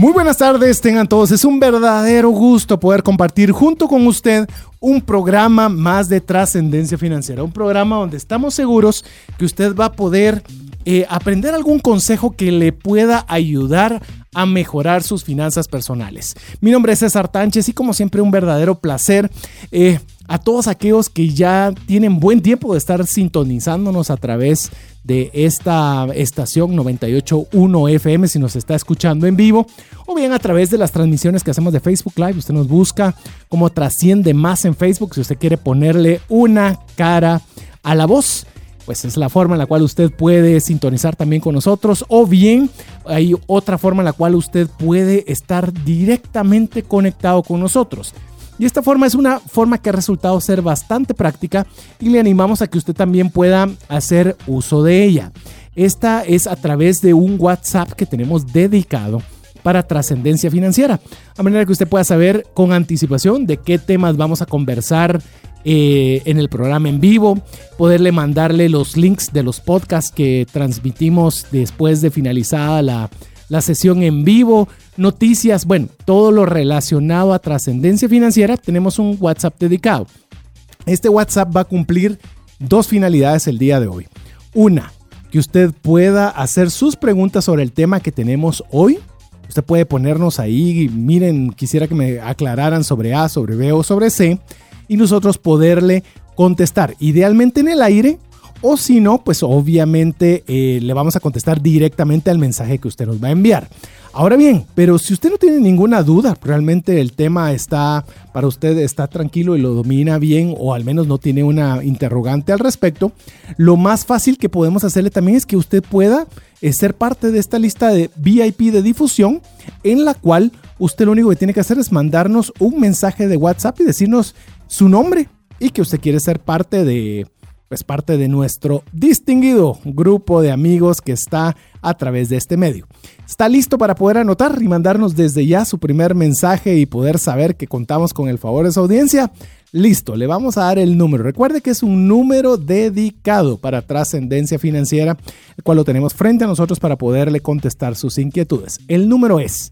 Muy buenas tardes, tengan todos. Es un verdadero gusto poder compartir junto con usted un programa más de trascendencia financiera. Un programa donde estamos seguros que usted va a poder eh, aprender algún consejo que le pueda ayudar a mejorar sus finanzas personales. Mi nombre es César Tánchez y como siempre un verdadero placer eh, a todos aquellos que ya tienen buen tiempo de estar sintonizándonos a través de esta estación 98.1 FM si nos está escuchando en vivo o bien a través de las transmisiones que hacemos de Facebook Live. Usted nos busca como trasciende más en Facebook si usted quiere ponerle una cara a la voz. Pues es la forma en la cual usted puede sintonizar también con nosotros o bien hay otra forma en la cual usted puede estar directamente conectado con nosotros. Y esta forma es una forma que ha resultado ser bastante práctica y le animamos a que usted también pueda hacer uso de ella. Esta es a través de un WhatsApp que tenemos dedicado para trascendencia financiera, a manera que usted pueda saber con anticipación de qué temas vamos a conversar eh, en el programa en vivo, poderle mandarle los links de los podcasts que transmitimos después de finalizada la, la sesión en vivo, noticias, bueno, todo lo relacionado a trascendencia financiera, tenemos un WhatsApp dedicado. Este WhatsApp va a cumplir dos finalidades el día de hoy. Una, que usted pueda hacer sus preguntas sobre el tema que tenemos hoy. Usted puede ponernos ahí, miren, quisiera que me aclararan sobre A, sobre B o sobre C, y nosotros poderle contestar, idealmente en el aire o si no, pues obviamente eh, le vamos a contestar directamente al mensaje que usted nos va a enviar. Ahora bien, pero si usted no tiene ninguna duda, realmente el tema está para usted, está tranquilo y lo domina bien o al menos no tiene una interrogante al respecto, lo más fácil que podemos hacerle también es que usted pueda eh, ser parte de esta lista de VIP de difusión en la cual usted lo único que tiene que hacer es mandarnos un mensaje de WhatsApp y decirnos su nombre y que usted quiere ser parte de es parte de nuestro distinguido grupo de amigos que está a través de este medio. ¿Está listo para poder anotar y mandarnos desde ya su primer mensaje y poder saber que contamos con el favor de su audiencia? Listo, le vamos a dar el número. Recuerde que es un número dedicado para trascendencia financiera, el cual lo tenemos frente a nosotros para poderle contestar sus inquietudes. El número es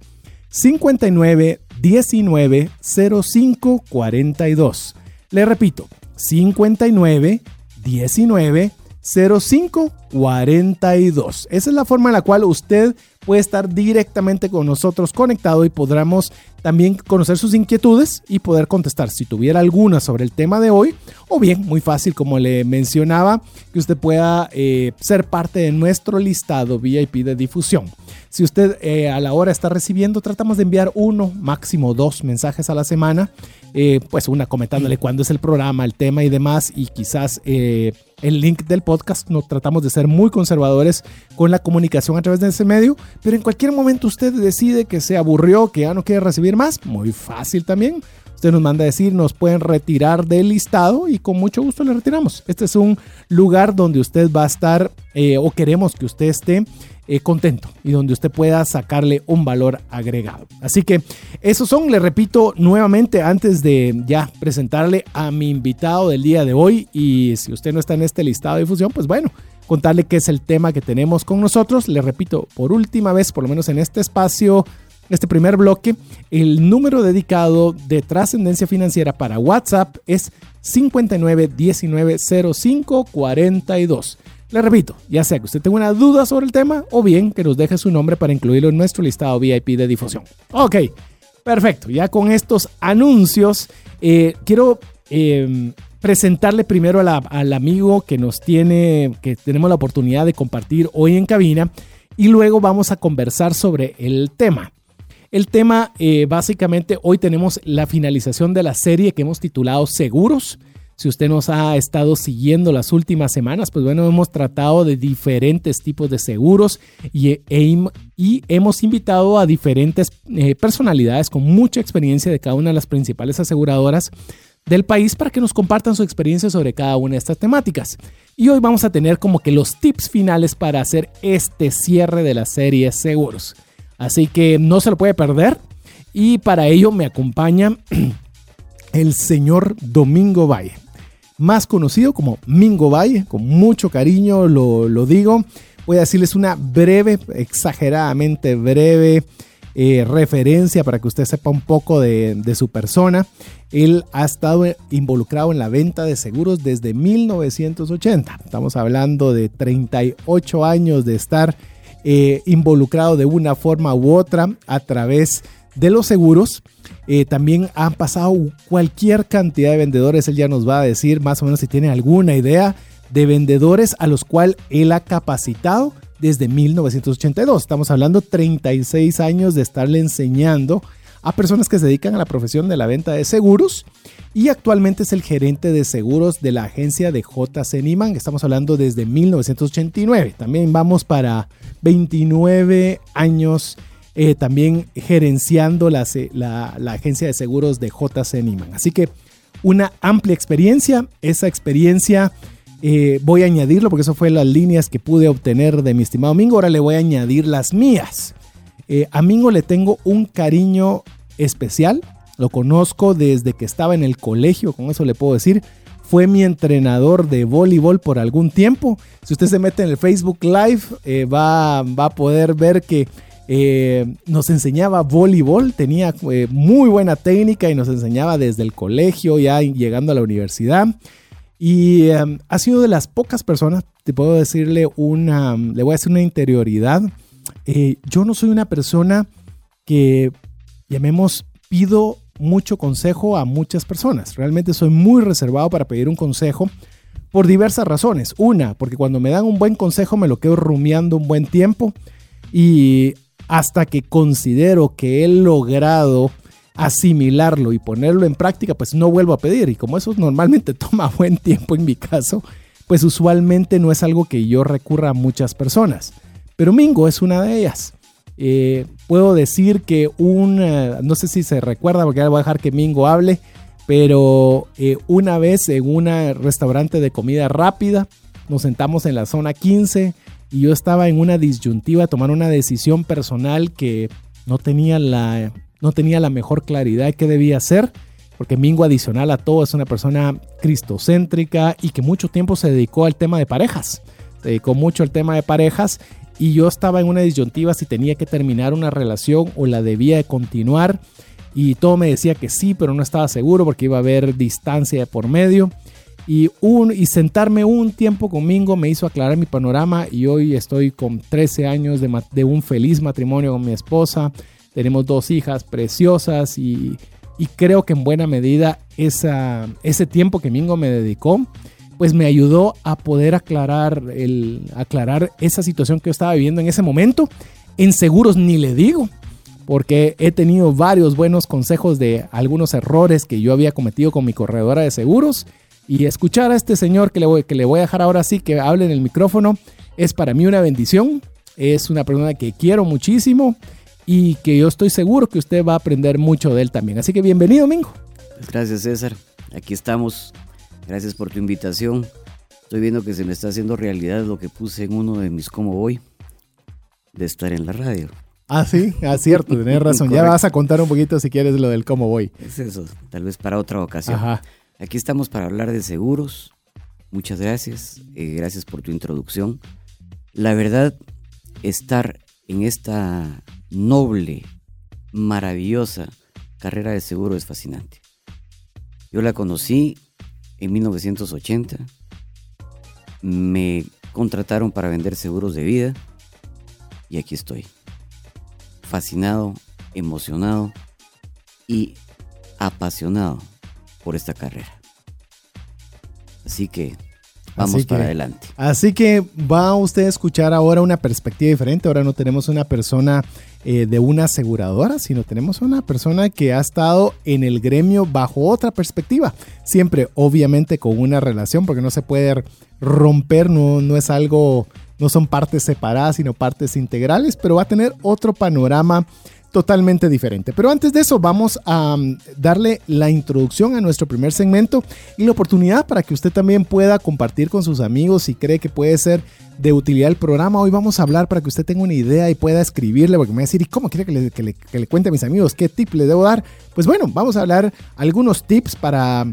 59 19 05 42. Le repito, 59 19 05 42. Esa es la forma en la cual usted puede estar directamente con nosotros conectado y podremos también conocer sus inquietudes y poder contestar si tuviera alguna sobre el tema de hoy o bien muy fácil como le mencionaba que usted pueda eh, ser parte de nuestro listado VIP de difusión. Si usted eh, a la hora está recibiendo, tratamos de enviar uno, máximo dos mensajes a la semana, eh, pues una comentándole cuándo es el programa, el tema y demás, y quizás el link del podcast. No tratamos de ser muy conservadores con la comunicación a través de ese medio, pero en cualquier momento usted decide que se aburrió, que ya no quiere recibir más, muy fácil también. Usted nos manda a decir, nos pueden retirar del listado y con mucho gusto le retiramos. Este es un lugar donde usted va a estar eh, o queremos que usted esté eh, contento y donde usted pueda sacarle un valor agregado. Así que esos son, le repito nuevamente antes de ya presentarle a mi invitado del día de hoy y si usted no está en este listado de difusión, pues bueno, contarle qué es el tema que tenemos con nosotros. Le repito por última vez, por lo menos en este espacio este primer bloque, el número dedicado de trascendencia financiera para WhatsApp es 59190542. Le repito, ya sea que usted tenga una duda sobre el tema o bien que nos deje su nombre para incluirlo en nuestro listado VIP de difusión. Ok, perfecto. Ya con estos anuncios, eh, quiero em, presentarle primero al amigo que nos tiene, que tenemos la oportunidad de compartir hoy en cabina y luego vamos a conversar sobre el tema. El tema, eh, básicamente, hoy tenemos la finalización de la serie que hemos titulado Seguros. Si usted nos ha estado siguiendo las últimas semanas, pues bueno, hemos tratado de diferentes tipos de seguros y, e hemos invitado a diferentes eh, personalidades con mucha experiencia de cada una de las principales aseguradoras del país para que nos compartan su experiencia sobre cada una de estas temáticas. Y hoy vamos a tener como que los tips finales para hacer este cierre de la serie seguros. Así que no se lo puede perder. Y para ello me acompaña el señor Domingo Valle, más conocido como Mingo Valle, con mucho cariño lo, lo digo. Voy a decirles una breve, exageradamente breve eh, referencia para que usted sepa un poco de, su persona. Él ha estado involucrado en la venta de seguros desde 1980. Estamos hablando de 38 años de estar eh, involucrado de una forma u otra a través de los seguros. Eh, también han pasado cualquier cantidad de vendedores. Él ya nos va a decir más o menos si tiene alguna idea de vendedores a los cuales él ha capacitado desde 1982. Estamos hablando 36 años de estarle enseñando a personas que se dedican a la profesión de la venta de seguros y actualmente es el gerente de seguros de la agencia de JC Niman. Estamos hablando desde 1989. También vamos para 29 años eh, también gerenciando la, la, la, agencia de seguros de JC Niman. Así que una amplia experiencia. Esa experiencia eh, voy a añadirlo porque eso fue las líneas que pude obtener de mi estimado Mingo. Ahora le voy a añadir las mías. Eh, a Mingo le tengo un cariño especial. Lo conozco desde que estaba en el colegio, con eso le puedo decir. Fue mi entrenador de voleibol por algún tiempo. Si usted se mete en el Facebook Live, eh, va, va, a poder ver que nos enseñaba voleibol. Tenía muy buena técnica y nos enseñaba desde el colegio, ya llegando a la universidad. Y em, ha sido de las pocas personas, te puedo decirle una, le voy a decir una interioridad. Eh, yo no soy una persona que, llamemos, pido mucho consejo a muchas personas. Realmente soy muy reservado para pedir un consejo por diversas razones. Una, porque cuando me dan un buen consejo me lo quedo rumiando un buen tiempo y hasta que considero que he logrado asimilarlo y ponerlo en práctica, pues no vuelvo a pedir. Y como eso normalmente toma buen tiempo en mi caso, pues usualmente no es algo que yo recurra a muchas personas. Pero Mingo es una de ellas. Eh, puedo decir que un, no sé si se recuerda, porque ahora voy a dejar que Mingo hable, pero eh, una vez en un restaurante de comida rápida, nos sentamos en la zona 15 y yo estaba en una disyuntiva, tomar una decisión personal que no tenía la no tenía la mejor claridad qué debía hacer, porque Mingo adicional a todo es una persona cristocéntrica y que mucho tiempo se dedicó al tema de parejas. Se dedicó mucho al tema de parejas y yo estaba en una disyuntiva si tenía que terminar una relación o la debía de continuar y todo me decía que sí, pero no estaba seguro porque iba a haber distancia por medio. Y, un, y sentarme un tiempo con Mingo me hizo aclarar mi panorama y hoy estoy con 13 años de, de un feliz matrimonio con mi esposa tenemos dos hijas preciosas y, creo que en buena medida esa, ese tiempo que Mingo me dedicó, pues me ayudó a poder aclarar, el, aclarar esa situación que yo estaba viviendo en ese momento. En seguros ni le digo, porque he tenido varios buenos consejos de algunos errores que yo había cometido con mi corredora de seguros. Y escuchar a este señor que le voy, que le voy a dejar ahora sí que hable en el micrófono es para mí una bendición. Es una persona que quiero muchísimo y que yo estoy seguro que usted va a aprender mucho de él también. Así que bienvenido, Mingo. Gracias, César. Aquí estamos. Gracias por tu invitación. Estoy viendo que se me está haciendo realidad lo que puse en uno de mis cómo voy de estar en la radio. Ah, sí, ah, cierto, tenés razón. ya vas a contar un poquito si quieres lo del cómo voy. Es eso, tal vez para otra ocasión. Ajá. Aquí estamos para hablar de seguros. Muchas gracias. Eh, gracias por tu introducción. La verdad, estar en esta noble, maravillosa carrera de seguro es fascinante. Yo la conocí en 1980. Me contrataron para vender seguros de vida y aquí estoy. Fascinado, emocionado y apasionado por esta carrera. Así que Vamos para adelante. Así que va usted a escuchar ahora una perspectiva diferente. Ahora no tenemos una persona eh, de una aseguradora, sino tenemos una persona que ha estado en el gremio bajo otra perspectiva. Siempre, obviamente, con una relación, porque no se puede romper, no, no es algo, no son partes separadas, sino partes integrales, pero va a tener otro panorama totalmente diferente. Pero antes de eso, vamos a mm, darle la introducción a nuestro primer segmento y la oportunidad para que usted también pueda compartir con sus amigos si cree que puede ser de utilidad el programa. Hoy vamos a hablar para que usted tenga una idea y pueda escribirle, porque me va a decir, ¿y cómo quiere que le, que le cuente a mis amigos? ¿Qué tip le debo dar? Pues bueno, vamos a hablar algunos tips para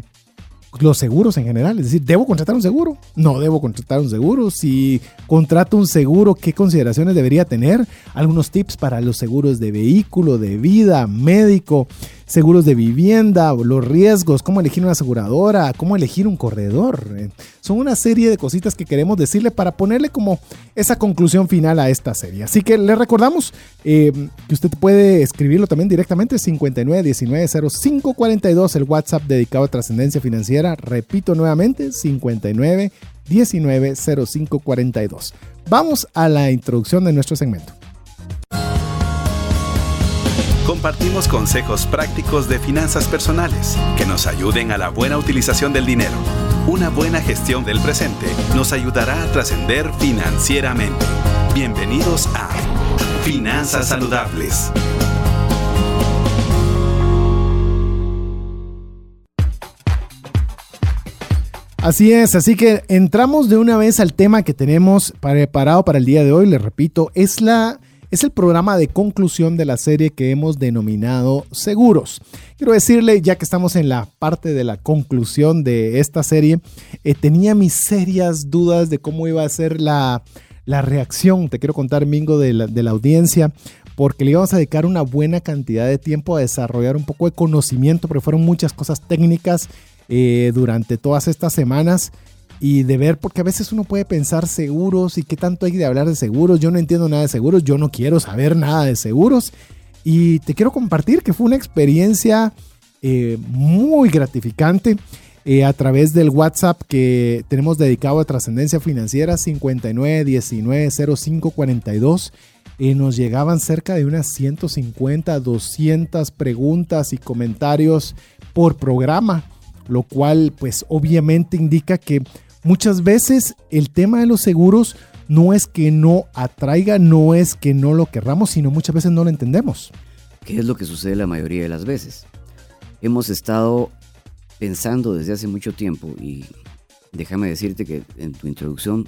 los seguros en general. Es decir, ¿debo contratar un seguro? No debo contratar un seguro. Si contrato un seguro, ¿qué consideraciones debería tener? Algunos tips para los seguros de vehículo, de vida, médico, seguros de vivienda, los riesgos, cómo elegir una aseguradora, cómo elegir un corredor. Eh, son una serie de cositas que queremos decirle para ponerle como esa conclusión final a esta serie. Así que le recordamos eh, que usted puede escribirlo también directamente 59190542, el WhatsApp dedicado a trascendencia financiera. Repito nuevamente, 59190542. Vamos a la introducción de nuestro segmento. Compartimos consejos prácticos de finanzas personales que nos ayuden a la buena utilización del dinero. Una buena gestión del presente nos ayudará a trascender financieramente. Bienvenidos a Finanzas Saludables. Así es, así que entramos de una vez al tema que tenemos preparado para el día de hoy. Les repito, es la es el programa de conclusión de la serie que hemos denominado Seguros. Quiero decirle, ya que estamos en la parte de la conclusión de esta serie, eh, tenía mis serias dudas de cómo iba a ser la, reacción, te quiero contar, Mingo, de la, de la audiencia, porque le íbamos a dedicar una buena cantidad de tiempo a desarrollar un poco de conocimiento, porque fueron muchas cosas técnicas eh, durante todas estas semanas y de ver, porque a veces uno puede pensar seguros y qué tanto hay de hablar de seguros. Yo no entiendo nada de seguros, yo no quiero saber nada de seguros. Y te quiero compartir que fue una experiencia eh, muy gratificante eh, a través del WhatsApp que tenemos dedicado a trascendencia financiera 59190542. Eh, nos llegaban cerca de unas 150, 200 preguntas y comentarios por programa, lo cual pues obviamente indica que Muchas veces el tema de los seguros no es que no atraiga, no es que no lo querramos, sino muchas veces no lo entendemos. ¿Qué es lo que sucede la mayoría de las veces? Hemos estado pensando desde hace mucho tiempo y déjame decirte que en tu introducción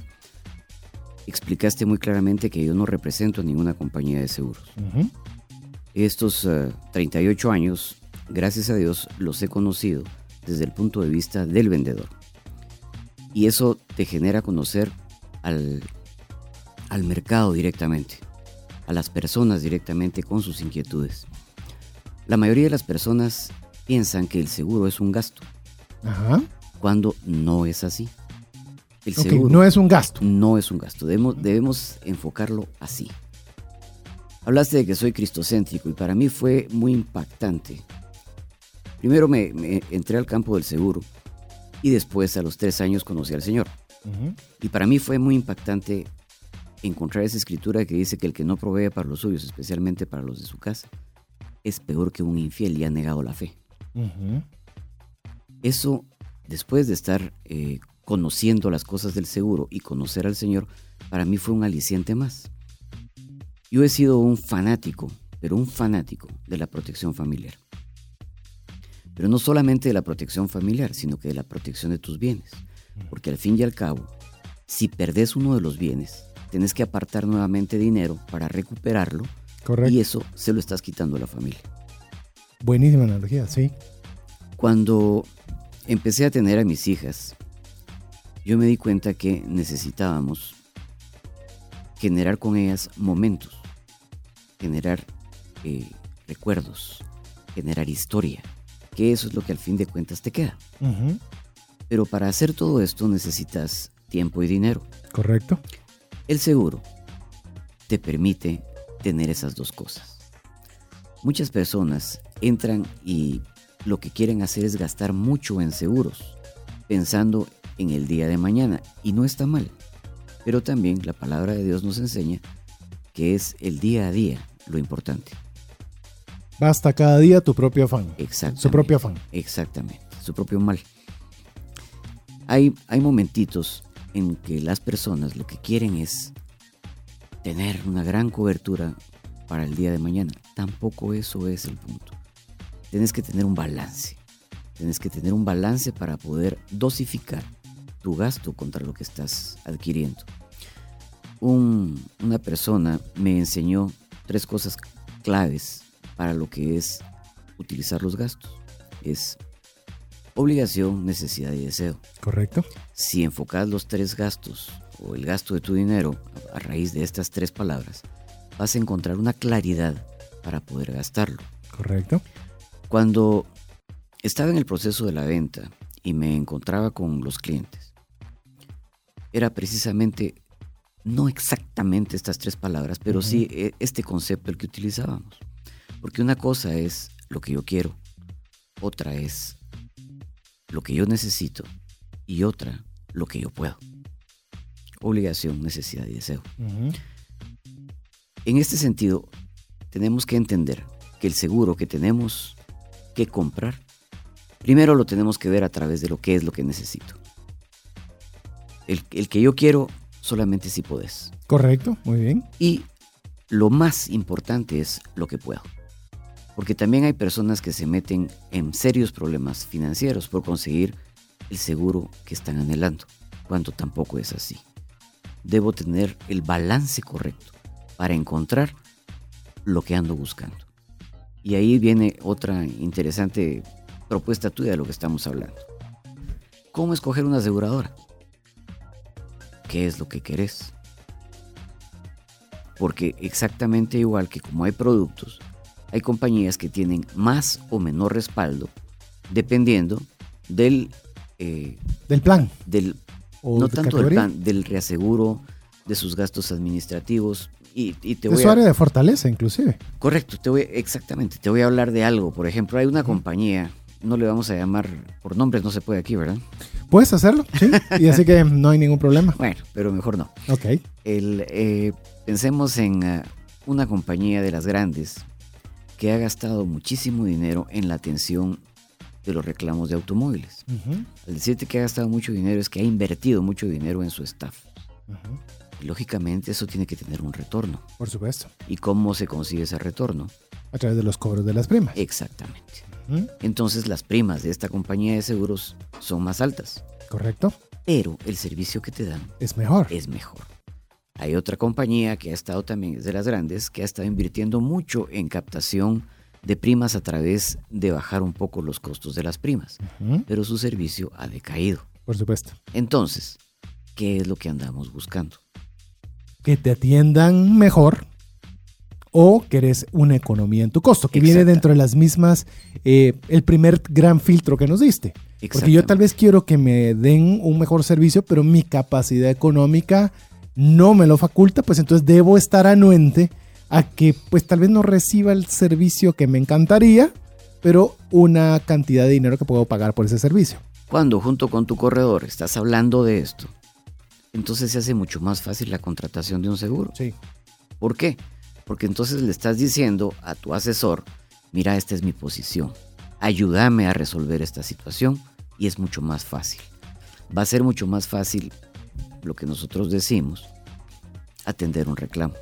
explicaste muy claramente que yo no represento a ninguna compañía de seguros. Estos 38 eh, años, gracias a Dios, los he conocido desde el punto de vista del vendedor y eso te genera conocer al, al mercado directamente, a las personas directamente con sus inquietudes. La mayoría de las personas piensan que el seguro es un gasto, cuando no es así. El seguro no es un gasto. No es un gasto, debemos, debemos enfocarlo así. Hablaste de que soy cristocéntrico y para mí fue muy impactante. Primero me entré al campo del seguro y después a los tres años conocí al Señor. Y para mí fue muy impactante encontrar esa escritura que dice que el que no provee para los suyos, especialmente para los de su casa, es peor que un infiel y ha negado la fe. Eso, después de estar eh, conociendo las cosas del seguro y conocer al Señor, para mí fue un aliciente más. Yo he sido un fanático, pero un fanático de la protección familiar. Pero no solamente de la protección familiar, sino que de la protección de tus bienes. Porque al fin y al cabo, si perdés uno de los bienes, tienes que apartar nuevamente dinero para recuperarlo. Correcto. Y eso se lo estás quitando a la familia. Buenísima analogía, sí. Cuando empecé a tener a mis hijas, yo me di cuenta que necesitábamos generar con ellas momentos, generar eh, recuerdos, generar historia que eso es lo que al fin de cuentas te queda. Pero para hacer todo esto necesitas tiempo y dinero. Correcto. El seguro te permite tener esas dos cosas. Muchas personas entran y lo que quieren hacer es gastar mucho en seguros, pensando en el día de mañana y no está mal. Pero también la palabra de Dios nos enseña que es el día a día lo importante. Basta cada día tu propio afán. Exactamente. Su propio afán. Exactamente, su propio mal. Hay, hay momentitos en que las personas lo que quieren es tener una gran cobertura para el día de mañana. Tampoco eso es el punto. Tienes que tener un balance. Tienes que tener un balance para poder dosificar tu gasto contra lo que estás adquiriendo. una persona me enseñó tres cosas claves para lo que es utilizar los gastos. Es obligación, necesidad y deseo. Correcto. Si enfocas los tres gastos o el gasto de tu dinero a raíz de estas tres palabras, vas a encontrar una claridad para poder gastarlo. Correcto. Cuando estaba en el proceso de la venta y me encontraba con los clientes, era precisamente, no exactamente estas tres palabras, pero sí e, este concepto el que utilizábamos. Porque una cosa es lo que yo quiero, otra es lo que yo necesito y otra lo que yo puedo. Obligación, necesidad y deseo. En este sentido, tenemos que entender que el seguro que tenemos que comprar, primero lo tenemos que ver a través de lo que es lo que necesito. El, el que yo quiero solamente si puedes. Correcto, muy bien. Y lo más importante es lo que puedo. Porque también hay personas que se meten en serios problemas financieros por conseguir el seguro que están anhelando, cuando tampoco es así. Debo tener el balance correcto para encontrar lo que ando buscando. Y ahí viene otra interesante propuesta tuya de lo que estamos hablando. ¿Cómo escoger una aseguradora? ¿Qué es lo que querés? Porque exactamente igual que como hay productos, hay compañías que tienen más o menor respaldo dependiendo del... Eh, del plan. Del, no tanto del plan, del reaseguro, de sus gastos administrativos. Y, te de su área de fortaleza, inclusive. Correcto, te voy, exactamente. Te voy a hablar de algo. Por ejemplo, hay una compañía, no le vamos a llamar por nombres, no se puede aquí, ¿verdad? Puedes hacerlo, sí. y así que no hay ningún problema. Bueno, pero mejor no. Ok. El, eh, pensemos en eh, una compañía de las grandes que ha gastado muchísimo dinero en la atención de los reclamos de automóviles. Al decirte que ha gastado mucho dinero es que ha invertido mucho dinero en su staff. lógicamente eso tiene que tener un retorno. Por supuesto. ¿Y cómo se consigue ese retorno? A través de los cobros de las primas. Exactamente. Entonces las primas de esta compañía de seguros son más altas. Correcto. Pero el servicio que te dan es mejor. Es mejor. Hay otra compañía que ha estado también, de las grandes, que ha estado invirtiendo mucho en captación de primas a través de bajar un poco los costos de las primas, pero su servicio ha decaído. Por supuesto. Entonces, ¿qué es lo que andamos buscando? Que te atiendan mejor o que eres una economía en tu costo, que viene dentro de las mismas, eh, el primer gran filtro que nos diste. Porque yo tal vez quiero que me den un mejor servicio, pero mi capacidad económica no me lo faculta, pues entonces debo estar anuente a que pues tal vez no reciba el servicio que me encantaría, pero una cantidad de dinero que puedo pagar por ese servicio. Cuando junto con tu corredor estás hablando de esto, entonces se hace mucho más fácil la contratación de un seguro. Sí. ¿Por qué? Porque entonces le estás diciendo a tu asesor, mira, esta es mi posición, ayúdame a resolver esta situación y es mucho más fácil. Va a ser mucho más fácil lo que nosotros decimos, atender un reclamo.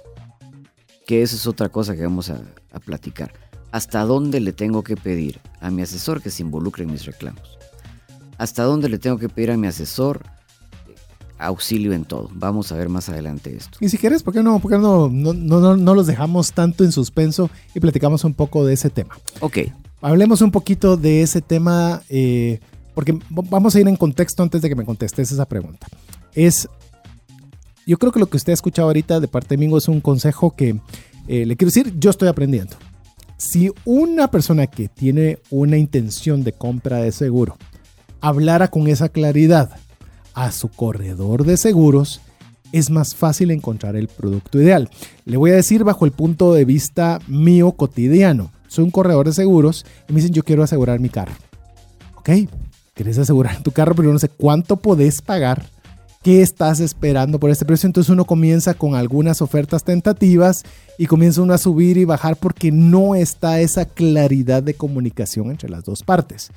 Que eso es otra cosa que vamos a, platicar. ¿Hasta dónde le tengo que pedir a mi asesor que se involucre en mis reclamos? ¿Hasta dónde le tengo que pedir a mi asesor auxilio en todo? Vamos a ver más adelante esto. Y si quieres, ¿por qué no, por no, no, no, no los dejamos tanto en suspenso y platicamos un poco de ese tema? Ok. Hablemos un poquito de ese tema, eh, porque vamos a ir en contexto antes de que me contestes esa pregunta es, yo creo que lo que usted ha escuchado ahorita de parte de Mingo es un consejo que eh, le quiero decir, yo estoy aprendiendo. Si una persona que tiene una intención de compra de seguro hablara con esa claridad a su corredor de seguros, es más fácil encontrar el producto ideal. Le voy a decir bajo el punto de vista mío cotidiano. Soy un corredor de seguros y me dicen yo quiero asegurar mi carro. ¿Ok? querés asegurar tu carro, pero no sé cuánto podés pagar ¿Qué estás esperando por este precio? Entonces uno comienza con algunas ofertas tentativas y comienza uno a subir y bajar porque no está esa claridad de comunicación entre las dos partes.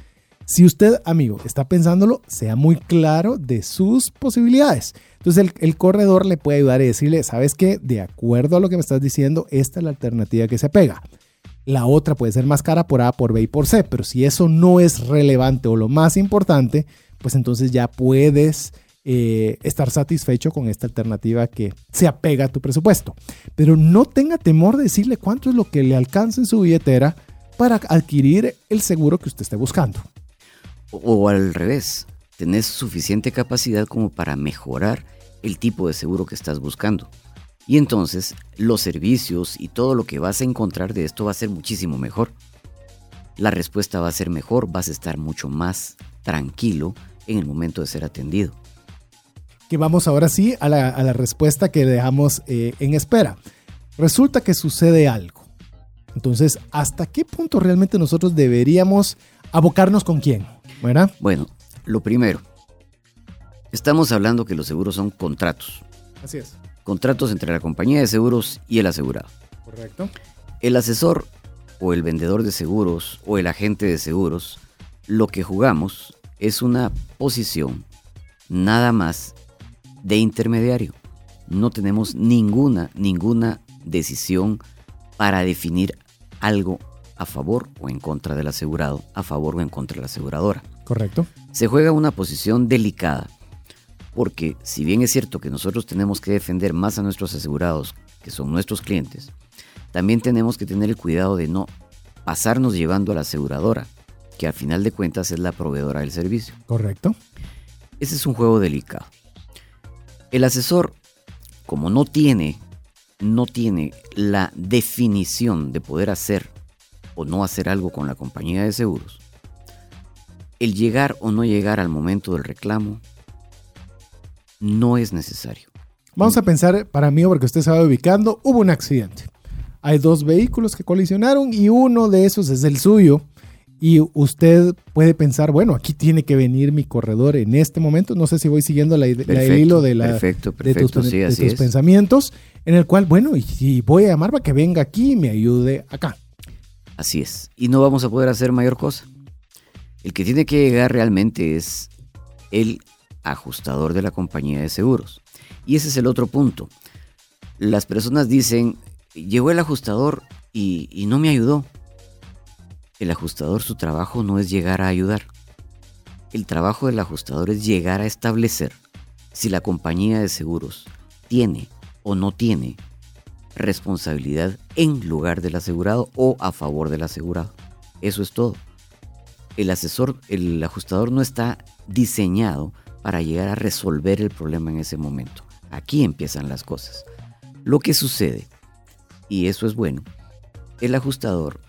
Si usted, amigo, está pensándolo, sea muy claro de sus posibilidades. Entonces el, corredor le puede ayudar y decirle, ¿sabes qué? De acuerdo a lo que me estás diciendo, esta es la alternativa que se pega. La otra puede ser más cara por A, por B y por C, pero si eso no es relevante o lo más importante, pues entonces ya puedes eh, estar satisfecho con esta alternativa que se apega a tu presupuesto. Pero no tenga temor de decirle cuánto es lo que le alcanza en su billetera para adquirir el seguro que usted esté buscando. O, al revés, tenés suficiente capacidad como para mejorar el tipo de seguro que estás buscando. Y entonces los servicios y todo lo que vas a encontrar de esto va a ser muchísimo mejor. La respuesta va a ser mejor, vas a estar mucho más tranquilo en el momento de ser atendido que vamos ahora sí a la, respuesta que dejamos eh, en espera. Resulta que sucede algo. Entonces, ¿hasta qué punto realmente nosotros deberíamos abocarnos con quién? Bueno, lo primero, estamos hablando que los seguros son contratos. Así es. Contratos entre la compañía de seguros y el asegurado. Correcto. El asesor o el vendedor de seguros o el agente de seguros, lo que jugamos es una posición nada más de intermediario. No tenemos ninguna, ninguna decisión para definir algo a favor o en contra del asegurado, a favor o en contra de la aseguradora. Correcto. Se juega una posición delicada, porque si bien es cierto que nosotros tenemos que defender más a nuestros asegurados, que son nuestros clientes, también tenemos que tener el cuidado de no pasarnos llevando a la aseguradora, que al final de cuentas es la proveedora del servicio. Correcto. Ese es un juego delicado. El asesor, como no tiene, no tiene la definición de poder hacer o no hacer algo con la compañía de seguros, el llegar o no llegar al momento del reclamo no es necesario. Vamos a pensar, para mí, porque usted se va ubicando, hubo un accidente. Hay dos vehículos que colisionaron y uno de esos es el suyo y usted puede pensar, bueno, aquí tiene que venir mi corredor en este momento. No sé si voy siguiendo la, el hilo de, la, perfecto, perfecto, de tus, pensamientos, en el cual, bueno, y, voy a llamar para que venga aquí y me ayude acá. Así es. Y no vamos a poder hacer mayor cosa. El que tiene que llegar realmente es el ajustador de la compañía de seguros. Y ese es el otro punto. Las personas dicen, llegó el ajustador y no me ayudó. El ajustador su trabajo no es llegar a ayudar. El trabajo del ajustador es llegar a establecer si la compañía de seguros tiene o no tiene responsabilidad en lugar del asegurado o a favor del asegurado. Eso es todo. El asesor, el ajustador no está diseñado para llegar a resolver el problema en ese momento. Aquí empiezan las cosas. Lo que sucede, y eso es bueno, el ajustador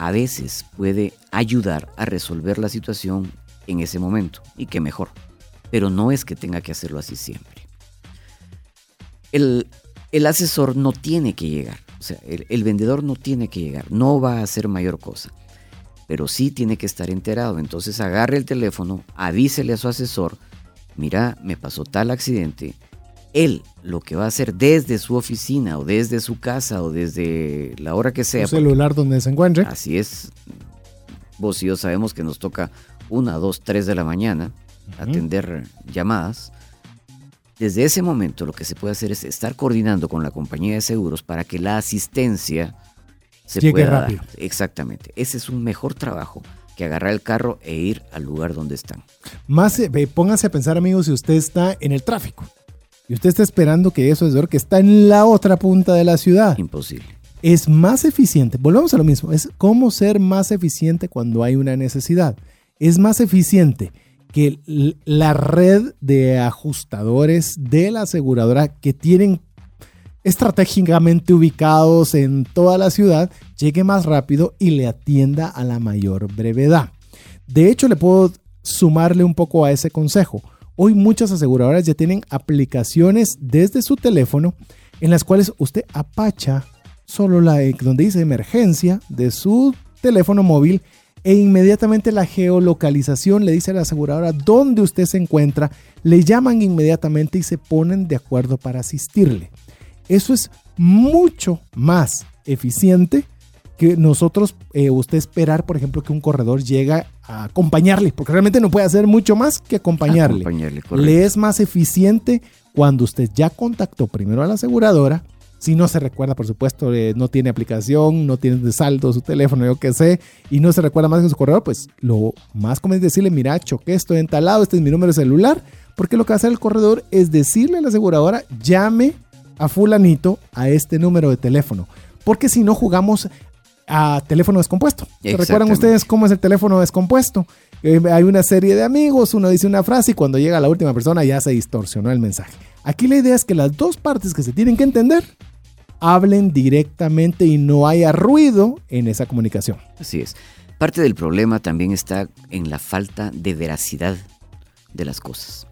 a veces puede ayudar a resolver la situación en ese momento y que mejor. Pero no es que tenga que hacerlo así siempre. El, asesor no tiene que llegar, o sea, el, el, vendedor no tiene que llegar, no va a hacer mayor cosa, pero sí tiene que estar enterado. Entonces agarre el teléfono, avísele a su asesor, mira, me pasó tal accidente, él lo que va a hacer desde su oficina o desde su casa o desde la hora que sea. Su celular donde se encuentre. Así es. Vos y yo sabemos que nos toca una, dos, tres de la mañana atender llamadas. Desde ese momento lo que se puede hacer es estar coordinando con la compañía de seguros para que la asistencia se Llegue pueda rápido. dar. Exactamente. Ese es un mejor trabajo que agarrar el carro e ir al lugar donde están. Más, eh, pónganse a pensar, amigos, si usted está en el tráfico y usted está esperando que eso es ver que está en la otra punta de la ciudad. Imposible. Es más eficiente, volvamos a lo mismo, es cómo ser más eficiente cuando hay una necesidad. Es más eficiente que la red de ajustadores de la aseguradora que tienen estratégicamente ubicados en toda la ciudad llegue más rápido y le atienda a la mayor brevedad. De hecho, le puedo sumarle un poco a ese consejo. Hoy muchas aseguradoras ya tienen aplicaciones desde su teléfono en las cuales usted apacha solo la donde dice emergencia de su teléfono móvil e inmediatamente la geolocalización le dice a la aseguradora dónde usted se encuentra, le llaman inmediatamente y se ponen de acuerdo para asistirle. Eso es mucho más eficiente que nosotros, eh, usted esperar, por ejemplo, que un corredor llegue a acompañarle, porque realmente no puede hacer mucho más que acompañarle. le es más eficiente cuando usted ya contactó primero a la aseguradora, si no se recuerda, por supuesto, eh, no tiene aplicación, no tiene de saldo su teléfono, yo qué sé, y no se recuerda más que su corredor, pues lo más común es decirle, mira, choqué, estoy entalado, este es mi número de celular, porque lo que hace el corredor es decirle a la aseguradora, llame a fulanito a este número de teléfono, porque si no jugamos a teléfono descompuesto. ¿Recuerdan ustedes cómo es el teléfono descompuesto? Eh, hay una serie de amigos, uno dice una frase y cuando llega la última persona ya se distorsionó el mensaje. Aquí la idea es que las dos partes que se tienen que entender hablen directamente y no haya ruido en esa comunicación. Así es. Parte del problema también está en la falta de veracidad de las cosas.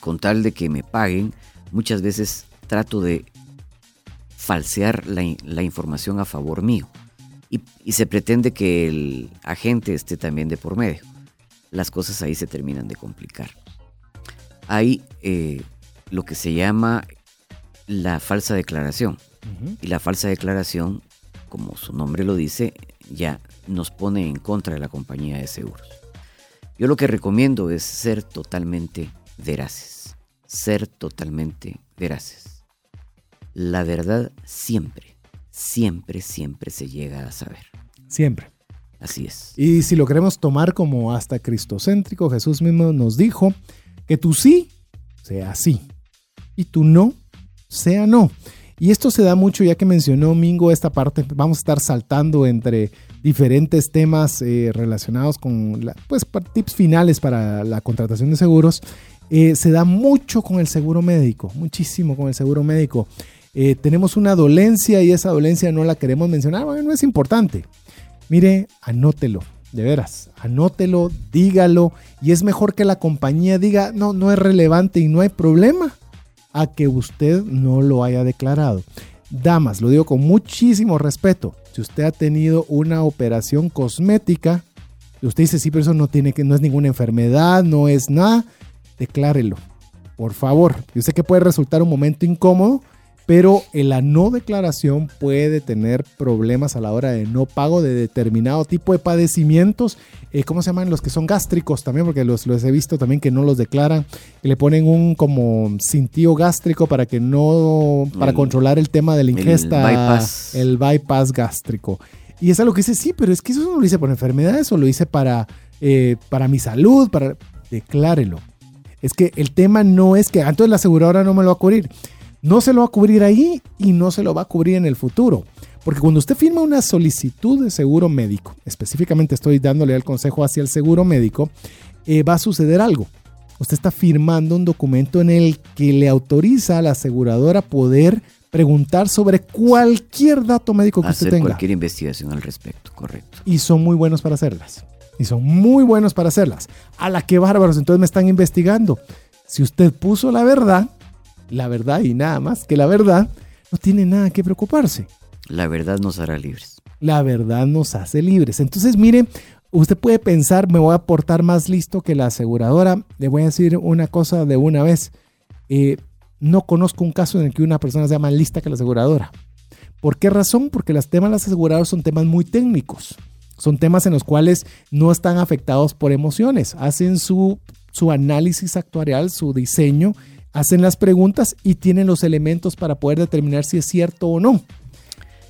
Con tal de que me paguen, muchas veces trato de falsear la, información a favor mío. Y, se pretende que el agente esté también de por medio. Las cosas ahí se terminan de complicar. Hay eh, lo que se llama la falsa declaración. Y la falsa declaración, como su nombre lo dice, ya nos pone en contra de la compañía de seguros. Yo lo que recomiendo es ser totalmente veraces. Ser totalmente veraces. La verdad siempre, siempre, siempre se llega a saber. Siempre. Así es. Y si lo queremos tomar como hasta cristocéntrico, Jesús mismo nos dijo que tu sí sea sí y tu no sea no. Y esto se da mucho, ya que mencionó Mingo esta parte, vamos a estar saltando entre diferentes temas eh, relacionados con pues, tips finales para la contratación de seguros. Eh, se da mucho con el seguro médico, muchísimo con el seguro médico. Eh, tenemos una dolencia y esa dolencia no la queremos mencionar, no es importante. Mire, anótelo, de veras, anótelo, dígalo y es mejor que la compañía diga, no, no es relevante y no hay problema a que usted no lo haya declarado. Damas, lo digo con muchísimo respeto. Si usted ha tenido una operación cosmética, y usted dice, sí, pero eso no, tiene que, no es ninguna enfermedad, no es nada, declárelo. Por favor. Yo sé que puede resultar un momento incómodo, pero la no declaración puede tener problemas a la hora de no pago de determinado tipo de padecimientos. Eh, ¿Cómo se llaman los que son gástricos también? Porque los, los he visto también que no los declaran. Le ponen un como cintillo gástrico para que no, para controlar el tema de la ingesta. El bypass. El bypass gástrico. Y es algo que dice, sí, pero es que eso no lo hice por enfermedades o lo hice para, eh, para mi salud, para... Declárelo. Es que el tema no es que, ah, la aseguradora no me lo va a cubrir no se lo va a cubrir ahí y no se lo va a cubrir en el futuro. Porque cuando usted firma una solicitud de seguro médico, específicamente estoy dándole el consejo hacia el seguro médico, eh, va a suceder algo. Usted está firmando un documento en el que le autoriza a la aseguradora poder preguntar sobre cualquier dato médico que usted tenga. Cualquier investigación al respecto, correcto. Y son muy buenos para hacerlas. Y son muy buenos para hacerlas. A la que bárbaros, entonces me están investigando. Si usted puso la verdad, la verdad y nada más que la verdad, no tiene nada que preocuparse. La verdad nos hará libres. La verdad nos hace libres. Entonces, mire, usted puede pensar, me voy a portar más listo que la aseguradora. Le voy a decir una cosa de una vez. Eh, no conozco un caso en el que una persona sea más lista que la aseguradora. ¿Por qué razón? Porque los temas de las aseguradoras son temas muy técnicos. Son temas en los cuales no están afectados por emociones. Hacen su, su análisis actuarial, su diseño hacen las preguntas y tienen los elementos para poder determinar si es cierto o no.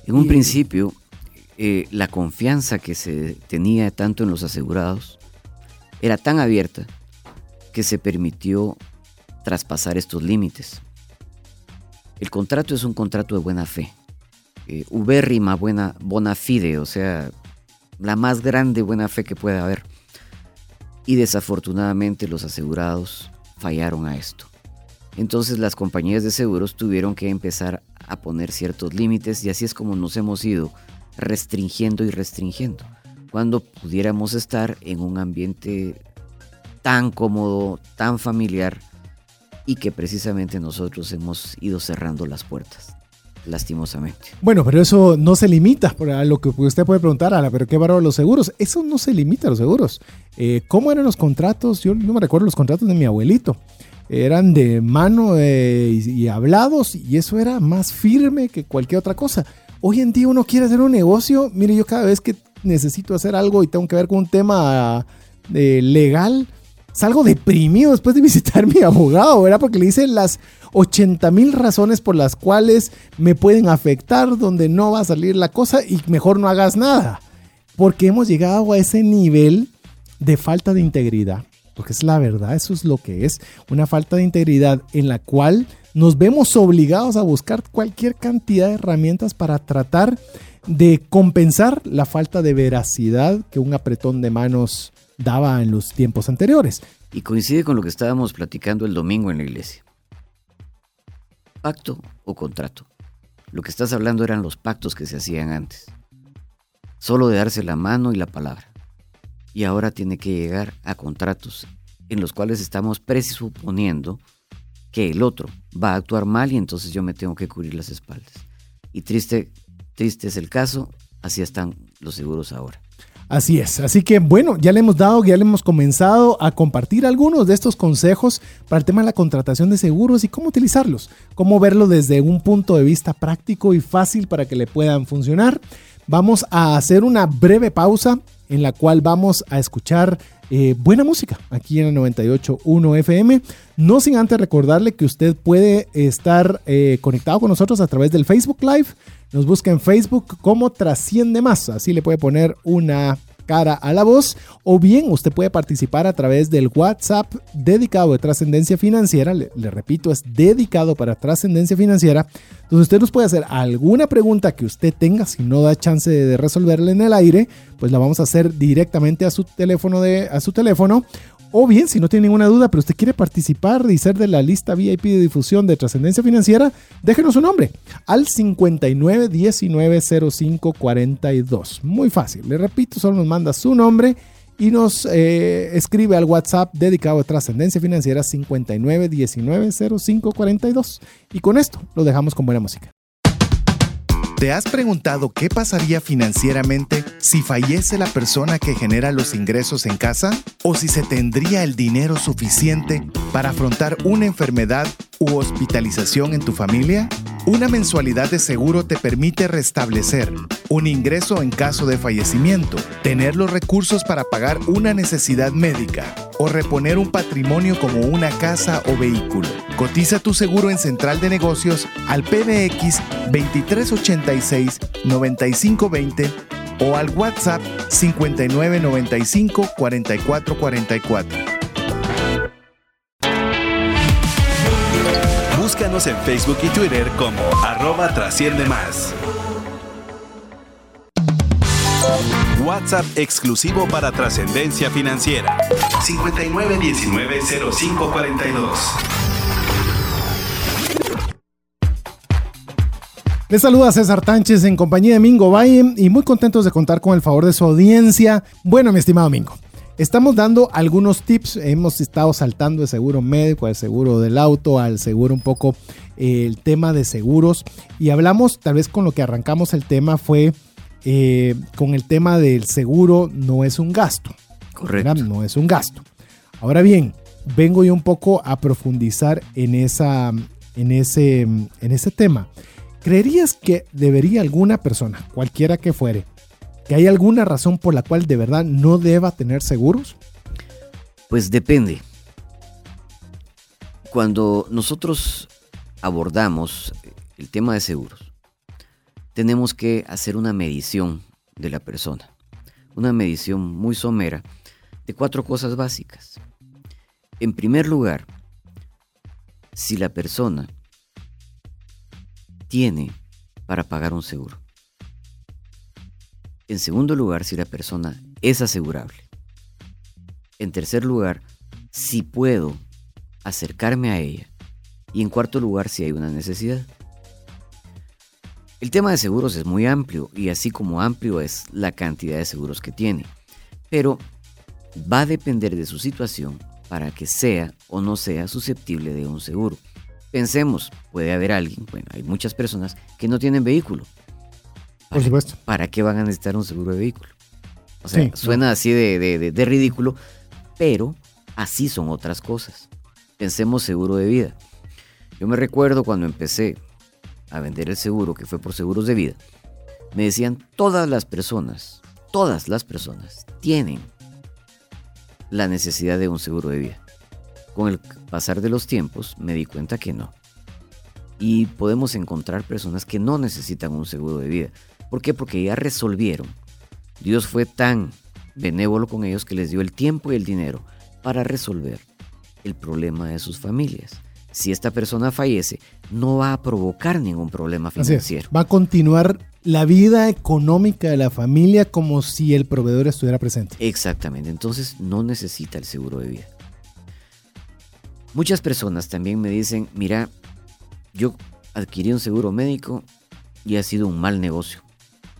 En un principio, eh, la confianza que se tenía tanto en los asegurados era tan abierta que se permitió traspasar estos límites. El contrato es un contrato de buena fe, eh, ubérrima buena, bona fide, o sea, la más grande buena fe que puede haber. Y desafortunadamente los asegurados fallaron a esto. Entonces las compañías de seguros tuvieron que empezar a poner ciertos límites y así es como nos hemos ido restringiendo y restringiendo. Cuando pudiéramos estar en un ambiente tan cómodo, tan familiar y que precisamente nosotros hemos ido cerrando las puertas. lastimosamente. Bueno, pero eso no se limita a lo que usted puede preguntar, a la, pero qué bárbaro los seguros. Eso no se limita a los seguros. Eh, ¿Cómo eran los contratos? Yo no me recuerdo los contratos de mi abuelito. Eran de mano eh, y, hablados y eso era más firme que cualquier otra cosa. Hoy en día uno quiere hacer un negocio. Mire, yo cada vez que necesito hacer algo y tengo que ver con un tema eh, legal, salgo deprimido después de visitar a mi abogado, ¿verdad? Porque le dice las 80 mil razones por las cuales me pueden afectar, donde no va a salir la cosa y mejor no hagas nada. Porque hemos llegado a ese nivel de falta de integridad. Porque es la verdad, eso es lo que es. Una falta de integridad en la cual nos vemos obligados a buscar cualquier cantidad de herramientas para tratar de compensar la falta de veracidad que un apretón de manos daba en los tiempos anteriores. Y coincide con lo que estábamos platicando el domingo en la iglesia. Pacto o contrato. Lo que estás hablando eran los pactos que se hacían antes. Solo de darse la mano y la palabra. Y ahora tiene que llegar a contratos en los cuales estamos presuponiendo que el otro va a actuar mal y entonces yo me tengo que cubrir las espaldas. Y triste, triste es el caso, así están los seguros ahora. Así es, así que bueno, ya le hemos dado, ya le hemos comenzado a compartir algunos de estos consejos para el tema de la contratación de seguros y cómo utilizarlos, cómo verlo desde un punto de vista práctico y fácil para que le puedan funcionar. Vamos a hacer una breve pausa en la cual vamos a escuchar eh, buena música aquí en el 98.1 FM. No sin antes recordarle que usted puede estar eh, conectado con nosotros a través del Facebook Live nos busca en Facebook como Trasciende Más. Así le puede poner una cara a la voz o bien usted puede participar a través del WhatsApp dedicado de trascendencia financiera, le, repito, es dedicado para trascendencia financiera, entonces usted nos puede hacer alguna pregunta que usted tenga, si no da chance de resolverla en el aire, pues la vamos a hacer directamente a su teléfono, de, a su teléfono o bien, si no tiene ninguna duda, pero usted quiere participar y ser de la lista VIP de difusión de trascendencia financiera, déjenos su nombre al 59190542. Muy fácil, le repito, solo nos manda su nombre y nos eh, escribe al WhatsApp dedicado a trascendencia financiera 59190542. Y con esto lo dejamos con buena música. ¿Te has preguntado qué pasaría financieramente si fallece la persona que genera los ingresos en casa? ¿O si se tendría el dinero suficiente para afrontar una enfermedad u hospitalización en tu familia? Una mensualidad de seguro te permite restablecer un ingreso en caso de fallecimiento, tener los recursos para pagar una necesidad médica o reponer un patrimonio como una casa o vehículo. Cotiza tu seguro en Central de Negocios al PBX 2386 9520 o al WhatsApp 5995 4444. Búscanos en Facebook y Twitter como arroba trasciende más. WhatsApp exclusivo para trascendencia financiera. 59190542. Les saluda César Tánchez en compañía de Mingo Valle y muy contentos de contar con el favor de su audiencia. Bueno, mi estimado Mingo, Estamos dando algunos tips, hemos estado saltando el seguro médico, al seguro del auto, al seguro un poco eh, el tema de seguros y hablamos, tal vez con lo que arrancamos el tema fue eh, con el tema del seguro no es un gasto. Correcto. No es un gasto. Ahora bien, vengo yo un poco a profundizar en, esa, en, ese, en ese tema. ¿Creerías que debería alguna persona, cualquiera que fuere, ¿Que hay alguna razón por la cual de verdad no deba tener seguros? Pues depende. Cuando nosotros abordamos el tema de seguros, tenemos que hacer una medición de la persona. Una medición muy somera de cuatro cosas básicas. En primer lugar, si la persona tiene para pagar un seguro. En segundo lugar, si la persona es asegurable. En tercer lugar, si puedo acercarme a ella. Y en cuarto lugar, si hay una necesidad. El tema de seguros es muy amplio y así como amplio es la cantidad de seguros que tiene. Pero va a depender de su situación para que sea o no sea susceptible de un seguro. Pensemos, puede haber alguien, bueno, hay muchas personas que no tienen vehículo. Por supuesto. ¿Para qué van a necesitar un seguro de vehículo? O sea, suena así de, ridículo, pero así son otras cosas. Pensemos seguro de vida. Yo me recuerdo cuando empecé a vender el seguro, que fue por seguros de vida, me decían todas las personas, todas las personas tienen la necesidad de un seguro de vida. Con el pasar de los tiempos me di cuenta que no. Y podemos encontrar personas que no necesitan un seguro de vida. ¿Por qué? Porque ya resolvieron Dios fue tan benévolo con ellos que les dio el tiempo y el dinero para resolver el problema de sus familias. Si esta persona fallece, no va a provocar ningún problema financiero. Va a continuar la vida económica de la familia como si el proveedor estuviera presente. Exactamente, entonces no necesita el seguro de vida. Muchas personas también me dicen, mira, yo adquirí un seguro médico y ha sido un mal negocio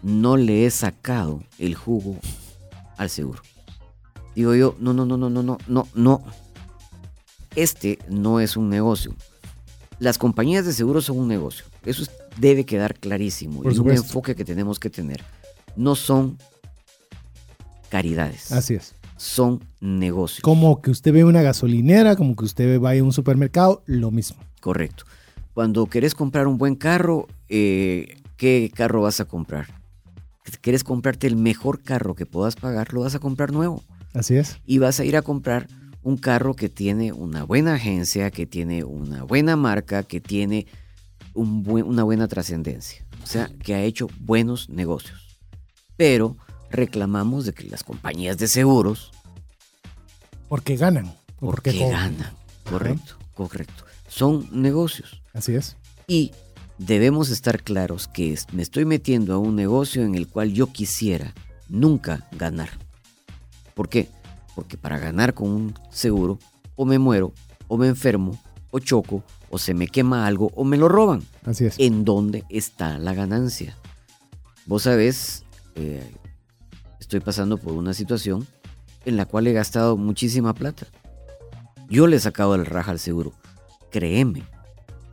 no le he sacado el jugo al seguro. Digo yo, no, no, no, no, no, no, no, no. Este no es un negocio. Las compañías de seguros son un negocio. Eso debe quedar clarísimo. es un enfoque que tenemos que tener. No son caridades. Así es. Son negocios. Como que usted ve una gasolinera, como que usted vaya a un supermercado, lo mismo. Correcto. Cuando querés comprar un buen carro, eh, ¿qué carro vas a comprar? quieres comprarte el mejor carro que puedas pagar, lo vas a comprar nuevo. Así es. Y vas a ir a comprar un carro que tiene una buena agencia, que tiene una buena marca, que tiene una buena trascendencia. O sea, que ha hecho buenos negocios. Pero reclamamos de que las compañías de seguros... Porque ganan. Porque, ganan. Correcto, correcto. Son negocios. Así es. Y debemos estar claros que me estoy metiendo a un negocio en el cual yo quisiera nunca ganar. ¿Por qué? Porque para ganar con un seguro, o me muero, o me enfermo, o choco, o se me quema algo, o me lo roban. Así es. ¿En dónde está la ganancia? Vos sabés, eh, estoy pasando por una situación en la cual he gastado muchísima plata. Yo le he sacado el raja al seguro. Créeme,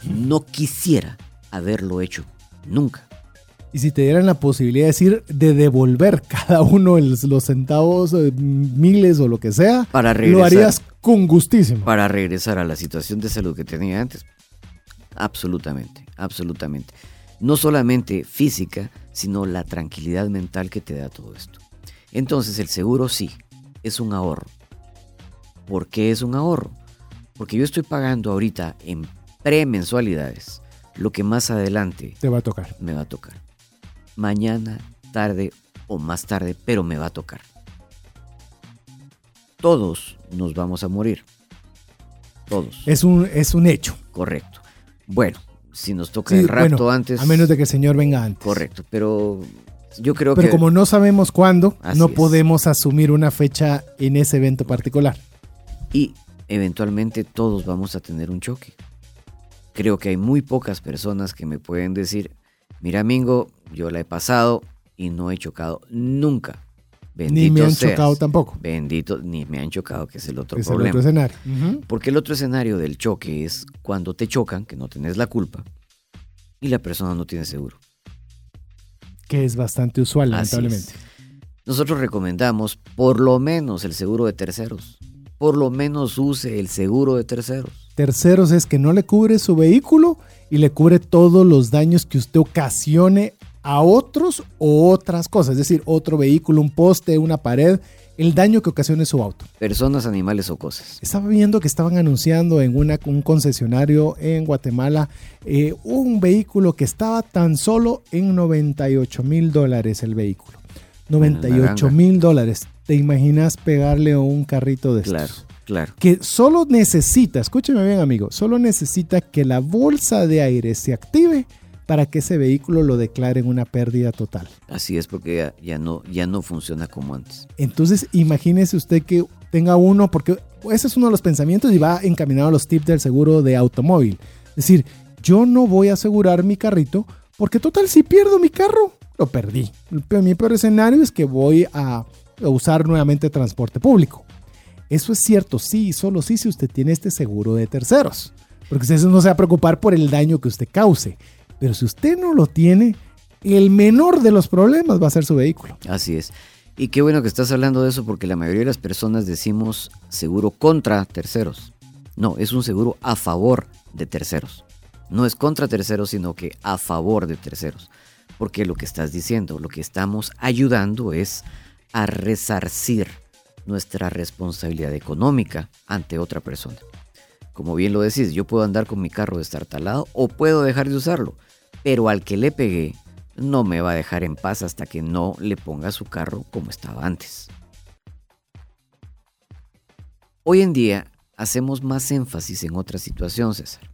no quisiera haberlo hecho. Nunca. Y si te dieran la posibilidad de decir de devolver cada uno los centavos, eh, miles o lo que sea, para lo harías con gustísimo. Para regresar a la situación de salud que tenía antes. Absolutamente, absolutamente. No solamente física, sino la tranquilidad mental que te da todo esto. Entonces el seguro sí, es un ahorro. ¿Por qué es un ahorro? Porque yo estoy pagando ahorita en premensualidades lo que más adelante te va a tocar. Me va a tocar. Mañana, tarde o más tarde, pero me va a tocar. Todos nos vamos a morir. Todos. Es un, es un hecho. Correcto. Bueno, si nos toca el rapto antes. A menos de que el Señor venga antes. Correcto, pero yo creo que. Pero como no sabemos cuándo, no podemos asumir una fecha en ese evento particular. Y eventualmente todos vamos a tener un choque creo que hay muy pocas personas que me pueden decir, mira Mingo, yo la he pasado y no he chocado nunca. Bendito ni me han chocado tampoco. Bendito, ni me han chocado, que es el otro problema. El otro escenario. Porque el otro escenario del choque es cuando te chocan, que no tenés la culpa, y la persona no tiene seguro. Que es bastante usual, lamentablemente. Nosotros recomendamos por lo menos el seguro de terceros. Por lo menos use el seguro de terceros terceros es que no le cubre su vehículo y le cubre todos los daños que usted ocasione a otros o otras cosas, es decir, otro vehículo, un poste, una pared, el daño que ocasione su auto. Personas, animales o cosas. Estaba viendo que estaban anunciando en una, un concesionario en Guatemala eh, un vehículo que estaba tan solo en 98 mil dólares el vehículo. 98 mil dólares. ¿Te imaginas pegarle un carrito de claro. Claro. Que solo necesita, escúcheme bien amigo, solo necesita que la bolsa de aire se active para que ese vehículo lo declare en una pérdida total. Así es, porque ya, no, ya no funciona como antes. Entonces, imagínese usted que tenga uno, porque ese es uno de los pensamientos y va encaminado a los tips del seguro de automóvil. Es decir, yo no voy a asegurar mi carrito porque total, si pierdo mi carro, lo perdí. Mi peor escenario es que voy a usar nuevamente transporte público. Eso es cierto, sí, solo sí si usted tiene este seguro de terceros. porque usted no se va a preocupar por el daño que usted cause. Pero si usted no lo tiene, el menor de los problemas va a ser su vehículo. Así es. Y qué bueno que estás hablando de eso porque la mayoría de las personas decimos seguro contra terceros. No, es un seguro a favor de terceros. No es contra terceros, sino que a favor de terceros. Porque lo que estás diciendo, lo que estamos ayudando es a resarcir nuestra responsabilidad económica ante otra persona. Como bien lo decís, yo puedo andar con mi carro destartalado o puedo dejar de usarlo, pero al que le pegué no me va a dejar en paz hasta que no le ponga su carro como estaba antes. Hoy en día hacemos más énfasis en otra situación, César.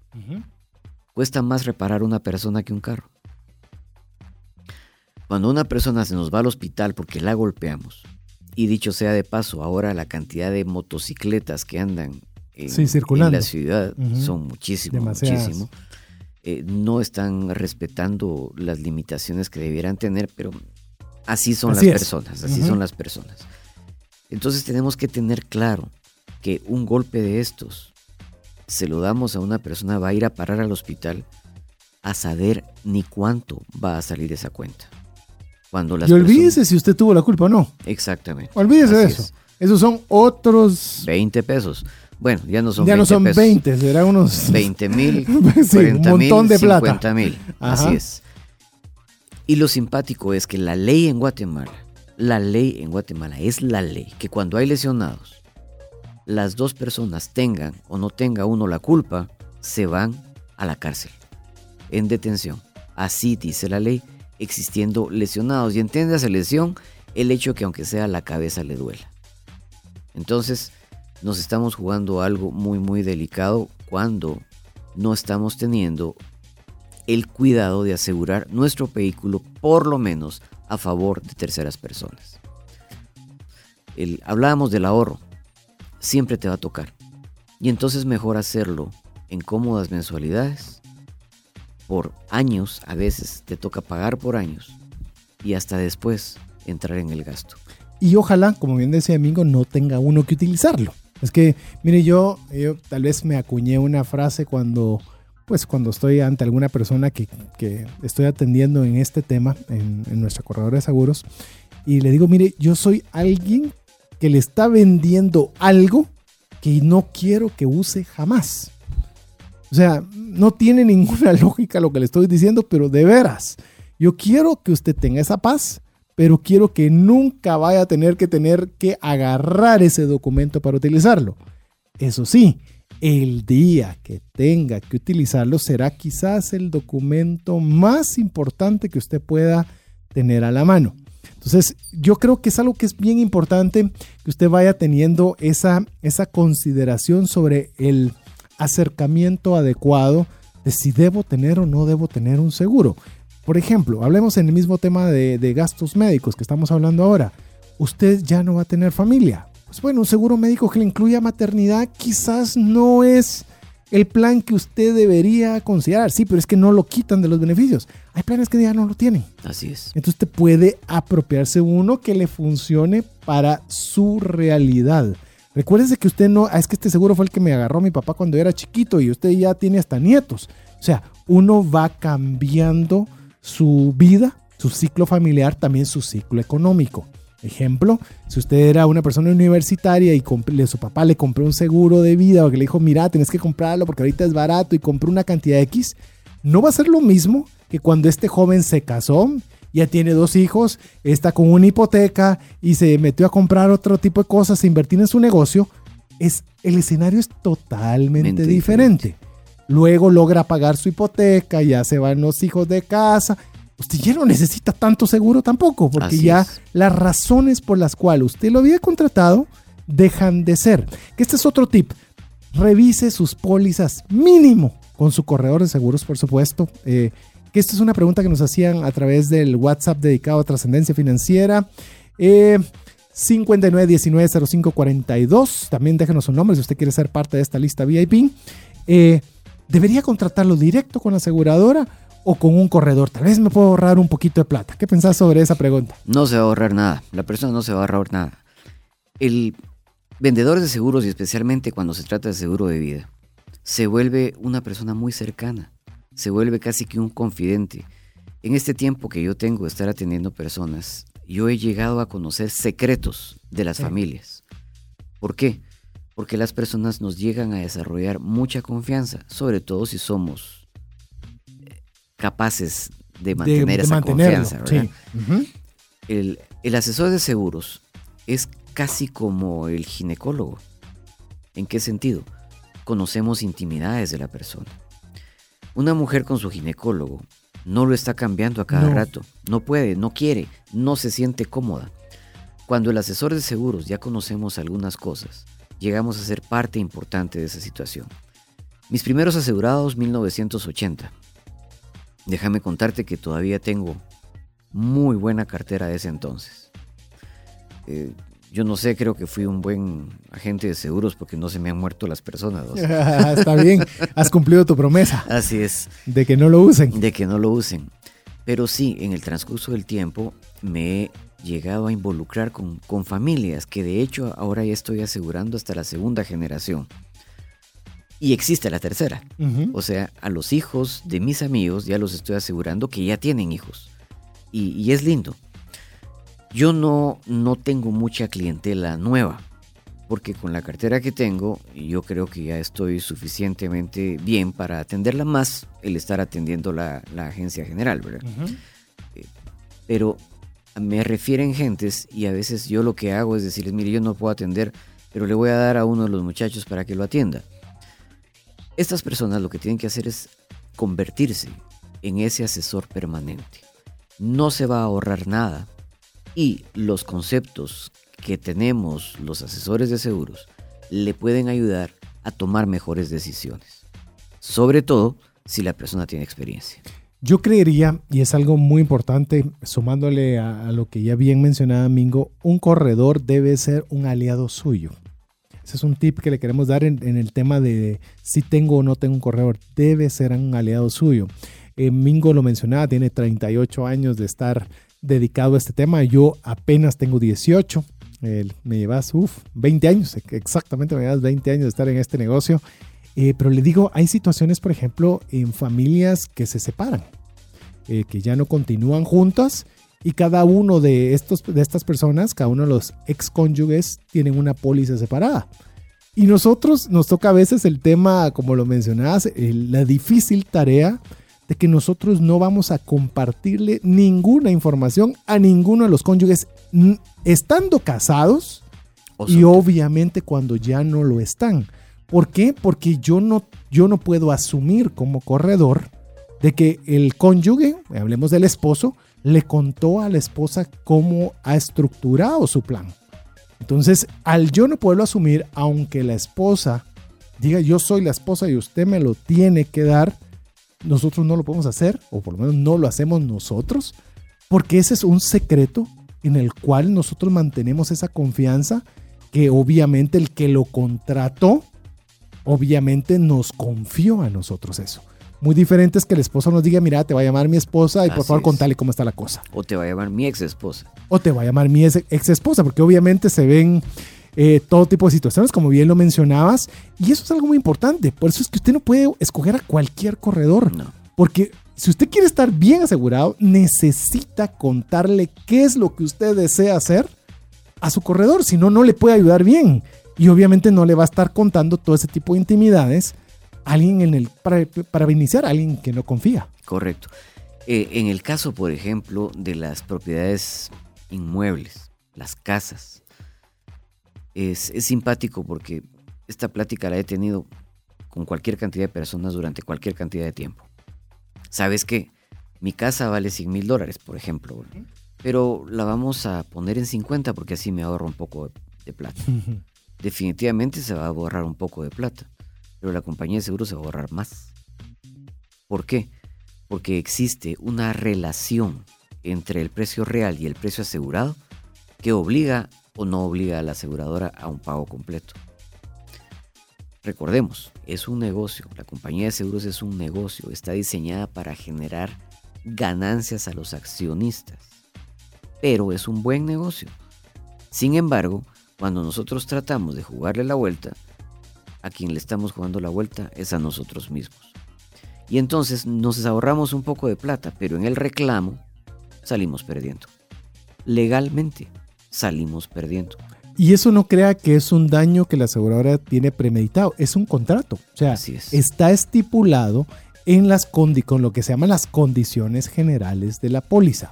Cuesta más reparar una persona que un carro. Cuando una persona se nos va al hospital porque la golpeamos, y dicho sea de paso, ahora la cantidad de motocicletas que andan en, la ciudad son muchísimo, muchísimo. Eh, no están respetando las limitaciones que debieran tener, pero así son las personas, así son las personas. Entonces tenemos que tener claro que un golpe de estos se lo damos a una persona, va a ir a parar al hospital a saber ni cuánto va a salir esa cuenta. Cuando y olvídese si usted tuvo la culpa o no. Exactamente. Olvídese de eso. Esos son otros... 20 pesos. Bueno, ya no son ya no son 20, serán unos 20 mil, sí, un montón de 50 mil. Así es. Y lo simpático es que la ley en Guatemala, la ley en Guatemala es la ley que cuando hay lesionados, las dos personas tengan o no tenga uno la culpa, se van a la cárcel, en detención. Así dice la ley, existiendo lesionados. Y entiende lesión el hecho que aunque sea la cabeza le duela. Entonces, nos estamos jugando algo muy muy delicado cuando no estamos teniendo el cuidado de asegurar nuestro vehículo por lo menos a favor de terceras personas. El, hablábamos del ahorro, siempre te va a tocar. Y entonces mejor hacerlo en cómodas mensualidades. Por años, a veces te toca pagar por años y hasta después entrar en el gasto. Y ojalá, como bien decía Amigo, no tenga uno que utilizarlo. Es que, mire, yo, yo tal vez me acuñé una frase cuando, pues cuando estoy ante alguna persona que, que estoy atendiendo en este tema, en, en nuestra corredora de seguros, y le digo, mire, yo soy alguien que le está vendiendo algo que no quiero que use jamás. O sea, no tiene ninguna lógica lo que le estoy diciendo, pero de veras, yo quiero que usted tenga esa paz, pero quiero que nunca vaya a tener que tener que agarrar ese documento para utilizarlo. Eso sí, el día que tenga que utilizarlo será quizás el documento más importante que usted pueda tener a la mano. Entonces, yo creo que es algo que es bien importante que usted vaya teniendo esa, esa consideración sobre el acercamiento adecuado de si debo tener o no debo tener un seguro. Por ejemplo, hablemos en el mismo tema de, gastos médicos que estamos hablando ahora. Usted ya no va a tener familia. Pues bueno, un seguro médico que le incluya maternidad quizás no es el plan que usted debería considerar. Sí, pero es que no lo quitan de los beneficios. Hay planes que ya no lo tienen. Así es. Entonces usted puede apropiarse uno que le funcione para su realidad. Recuérdese que usted no, ah, es que este seguro fue el que me agarró mi papá cuando era chiquito y usted ya tiene hasta nietos. O sea, uno va cambiando su vida, su ciclo familiar, también su ciclo económico. Ejemplo, si usted era una persona universitaria y su papá le compró un seguro de vida o que le dijo, mira, tienes que comprarlo porque ahorita es barato y compró una cantidad X, no va a ser lo mismo que cuando este joven se casó, ya tiene dos hijos, está con una hipoteca y se metió a comprar otro tipo de cosas, a invertir en su negocio, es, el escenario es totalmente diferente. Luego logra pagar su hipoteca, ya se van los hijos de casa. Usted ya no necesita tanto seguro tampoco, porque ya las razones por las cuales usted lo había contratado dejan de ser. Este es otro tip. Revise sus pólizas mínimo con su corredor de seguros, por supuesto. Eh, que esta es una pregunta que nos hacían a través del WhatsApp dedicado a trascendencia financiera. Eh, 59190542. También déjenos un nombre si usted quiere ser parte de esta lista VIP. Eh, ¿Debería contratarlo directo con la aseguradora o con un corredor? Tal vez me puedo ahorrar un poquito de plata. ¿Qué pensás sobre esa pregunta? No se va a ahorrar nada. La persona no se va a ahorrar nada. El vendedor de seguros, y especialmente cuando se trata de seguro de vida, se vuelve una persona muy cercana, se vuelve casi que un confidente. En este tiempo que yo tengo de estar atendiendo personas, yo he llegado a conocer secretos de las familias. ¿Por qué? Porque las personas nos llegan a desarrollar mucha confianza, sobre todo si somos eh, capaces de mantener esa confianza. el, el asesor de seguros es casi como el ginecólogo. ¿En qué sentido? Conocemos intimidades de la persona. Una mujer con su ginecólogo no lo está cambiando a cada rato. No puede, no quiere, no se siente cómoda. Cuando el asesor de seguros ya conocemos algunas cosas, llegamos a ser parte importante de esa situación. Mis primeros asegurados 1980. Déjame contarte que todavía tengo muy buena cartera de ese entonces. Eh, yo no sé, creo que fui un buen agente de seguros porque no se me han muerto las personas. Está bien, has cumplido tu promesa. Así es. De que no lo usen. De que no lo usen. Pero sí, en el transcurso del tiempo me he llegado a involucrar con, con familias que de hecho ahora ya estoy asegurando hasta la segunda generación. Y existe la tercera. O sea, a los hijos de mis amigos ya los estoy asegurando que ya tienen hijos. Y, y es lindo. Yo no, no tengo mucha clientela nueva, porque con la cartera que tengo, yo creo que ya estoy suficientemente bien para atenderla más el estar atendiendo la, agencia general, ¿verdad? Eh, pero me refieren gentes y a veces yo lo que hago es decirles, mire, yo no puedo atender, pero le voy a dar a uno de los muchachos para que lo atienda. Estas personas lo que tienen que hacer es convertirse en ese asesor permanente. No se va a ahorrar nada y los conceptos que tenemos los asesores de seguros le pueden ayudar a tomar mejores decisiones. Sobre todo si la persona tiene experiencia. Yo creería, y es algo muy importante, sumándole a, lo que ya bien mencionaba Mingo, un corredor debe ser un aliado suyo. Ese es un tip que le queremos dar en, el tema de si tengo o no tengo un corredor. Debe ser un aliado suyo. Eh, Mingo lo mencionaba, tiene 38 años de estar dedicado a este tema. Yo apenas tengo 18. me llevas, uff, 20 años, exactamente me llevas 20 años de estar en este negocio. Eh, pero le digo, hay situaciones, por ejemplo, en familias que se separan, eh, que ya no continúan juntas y cada uno de, estos, de estas personas, cada uno de los ex cónyuges, tienen una póliza separada. Y nosotros nos toca a veces el tema, como lo mencionabas, la difícil tarea de que nosotros no vamos a compartirle ninguna información a ninguno de los cónyuges estando casados y obviamente cuando ya no lo están. ¿Por qué? Porque yo no, yo no puedo asumir como corredor de que el cónyuge, hablemos del esposo, le contó a la esposa cómo ha estructurado su plan. Entonces, al yo no poderlo asumir, aunque la esposa diga yo soy la esposa y usted me lo tiene que dar, nosotros no lo podemos hacer, o por lo menos no lo hacemos nosotros, porque ese es un secreto en el cual nosotros mantenemos esa confianza que obviamente el que lo contrató, obviamente nos confió a nosotros eso. Muy diferente es que el esposo nos diga, mira, te va a llamar mi esposa y por favor contale cómo está la cosa. O te va a llamar mi ex esposa. O te va a llamar mi ex esposa, porque obviamente se ven eh, todo tipo de situaciones, como bien lo mencionabas. Y eso es algo muy importante. Por eso es que usted no puede escoger a cualquier corredor. No. Porque si usted quiere estar bien asegurado, necesita contarle qué es lo que usted desea hacer a su corredor. Si no, no le puede ayudar bien. Y obviamente no le va a estar contando todo ese tipo de intimidades a alguien en el, para, para iniciar a alguien que no confía. Correcto. Eh, en el caso, por ejemplo, de las propiedades inmuebles, las casas, es, simpático porque esta plática la he tenido con cualquier cantidad de personas durante cualquier cantidad de tiempo. ¿Sabes qué? Mi casa vale 100 mil dólares, por ejemplo, pero la vamos a poner en 50 porque así me ahorro un poco de, plata. Definitivamente se va a borrar un poco de plata, pero la compañía de seguros se va a ahorrar más. ¿Por qué? Porque existe una relación entre el precio real y el precio asegurado que obliga o no obliga a la aseguradora a un pago completo. Recordemos, es un negocio, la compañía de seguros es un negocio, está diseñada para generar ganancias a los accionistas, pero es un buen negocio. Sin embargo, cuando nosotros tratamos de jugarle la vuelta, a quien le estamos jugando la vuelta es a nosotros mismos. Y entonces nos ahorramos un poco de plata, pero en el reclamo salimos perdiendo. Legalmente salimos perdiendo. Y eso no crea que es un daño que la aseguradora tiene premeditado, es un contrato. O sea, está estipulado en las con lo que se llaman las condiciones generales de la póliza.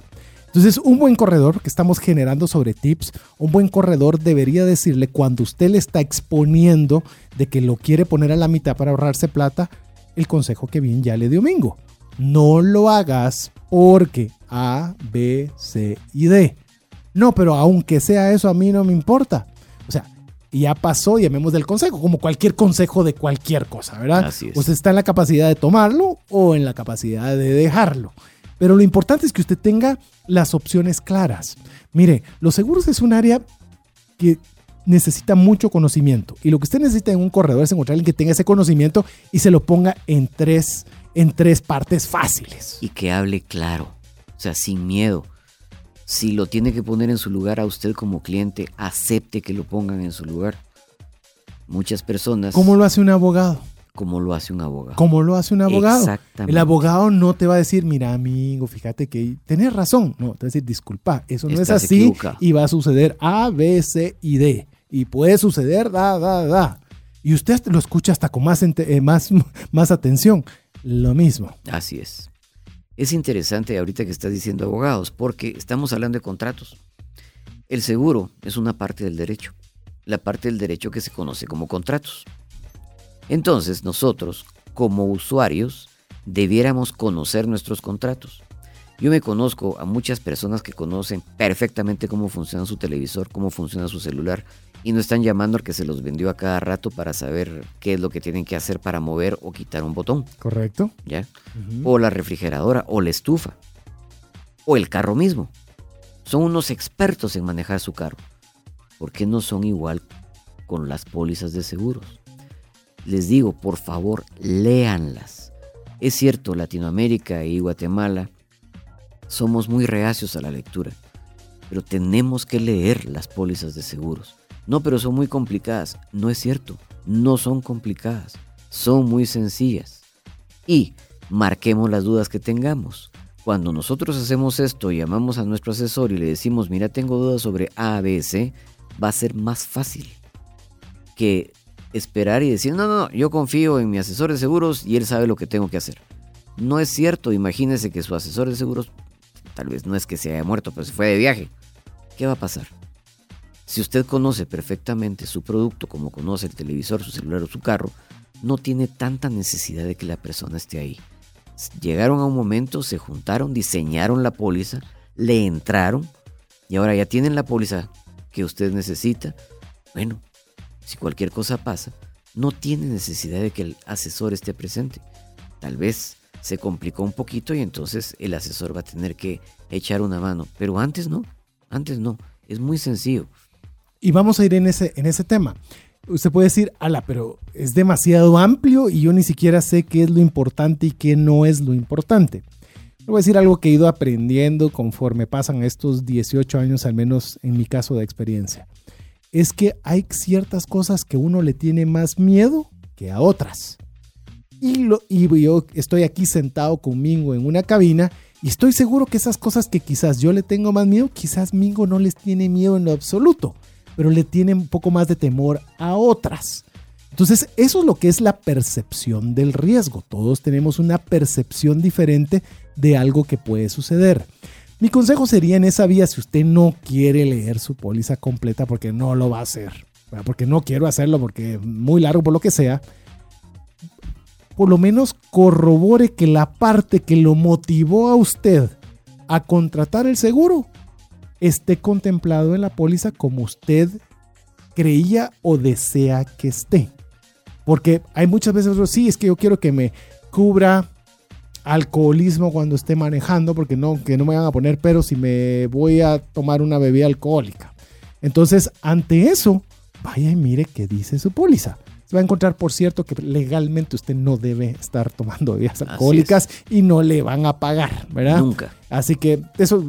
Entonces, un buen corredor que estamos generando sobre tips, un buen corredor debería decirle cuando usted le está exponiendo de que lo quiere poner a la mitad para ahorrarse plata, el consejo que bien ya le dio Mingo. No lo hagas porque A, B, C y D. No, pero aunque sea eso, a mí no me importa. O sea, ya pasó, llamemos del consejo, como cualquier consejo de cualquier cosa, ¿verdad? Así es. Usted está en la capacidad de tomarlo o en la capacidad de dejarlo. Pero lo importante es que usted tenga las opciones claras. Mire, los seguros es un área que necesita mucho conocimiento. Y lo que usted necesita en un corredor es encontrar alguien que tenga ese conocimiento y se lo ponga en tres, en tres partes fáciles. Y que hable claro, o sea, sin miedo. Si lo tiene que poner en su lugar a usted como cliente, acepte que lo pongan en su lugar. Muchas personas... ¿Cómo lo hace un abogado? Como lo hace un abogado. Como lo hace un abogado. Exactamente. El abogado no te va a decir, mira amigo, fíjate que tenés razón. No, te va a decir, disculpa, eso no es así y va a suceder A, B, C y D. Y puede suceder da, da, da. Y usted lo escucha hasta con más, eh, más, más atención. Lo mismo. Así es. Es interesante ahorita que estás diciendo abogados, porque estamos hablando de contratos. El seguro es una parte del derecho, la parte del derecho que se conoce como contratos. Entonces nosotros, como usuarios, debiéramos conocer nuestros contratos. Yo me conozco a muchas personas que conocen perfectamente cómo funciona su televisor, cómo funciona su celular, y no están llamando al que se los vendió a cada rato para saber qué es lo que tienen que hacer para mover o quitar un botón. Correcto. ¿Ya? O la refrigeradora, o la estufa, o el carro mismo. Son unos expertos en manejar su carro. ¿Por qué no son igual con las pólizas de seguros? Les digo, por favor, léanlas. Es cierto, Latinoamérica y Guatemala somos muy reacios a la lectura, pero tenemos que leer las pólizas de seguros. No, pero son muy complicadas. No es cierto, no son complicadas, son muy sencillas. Y marquemos las dudas que tengamos. Cuando nosotros hacemos esto llamamos a nuestro asesor y le decimos, mira, tengo dudas sobre A, B, C, va a ser más fácil que esperar y decir, no, no, no, yo confío en mi asesor de seguros y él sabe lo que tengo que hacer. No es cierto, imagínese que su asesor de seguros, tal vez no es que se haya muerto, pero se fue de viaje. ¿Qué va a pasar? Si usted conoce perfectamente su producto como conoce el televisor, su celular o su carro, no tiene tanta necesidad de que la persona esté ahí. Llegaron a un momento, se juntaron, diseñaron la póliza, le entraron y ahora ya tienen la póliza que usted necesita. Bueno, si cualquier cosa pasa, no tiene necesidad de que el asesor esté presente. Tal vez se complicó un poquito y entonces el asesor va a tener que echar una mano. Pero antes no, antes no. Es muy sencillo. Y vamos a ir en ese, en ese tema. Usted puede decir, ala, pero es demasiado amplio y yo ni siquiera sé qué es lo importante y qué no es lo importante. Voy a decir algo que he ido aprendiendo conforme pasan estos 18 años, al menos en mi caso de experiencia es que hay ciertas cosas que uno le tiene más miedo que a otras. Y, lo, y yo estoy aquí sentado con Mingo en una cabina y estoy seguro que esas cosas que quizás yo le tengo más miedo, quizás Mingo no les tiene miedo en lo absoluto, pero le tiene un poco más de temor a otras. Entonces, eso es lo que es la percepción del riesgo. Todos tenemos una percepción diferente de algo que puede suceder. Mi consejo sería en esa vía si usted no quiere leer su póliza completa porque no lo va a hacer, porque no quiero hacerlo porque es muy largo por lo que sea, por lo menos corrobore que la parte que lo motivó a usted a contratar el seguro esté contemplado en la póliza como usted creía o desea que esté. Porque hay muchas veces, sí, es que yo quiero que me cubra alcoholismo cuando esté manejando, porque no, que no me van a poner pero si me voy a tomar una bebida alcohólica. Entonces, ante eso, vaya y mire qué dice su póliza. Se va a encontrar, por cierto, que legalmente usted no debe estar tomando bebidas alcohólicas y no le van a pagar, ¿verdad? Nunca. Así que eso,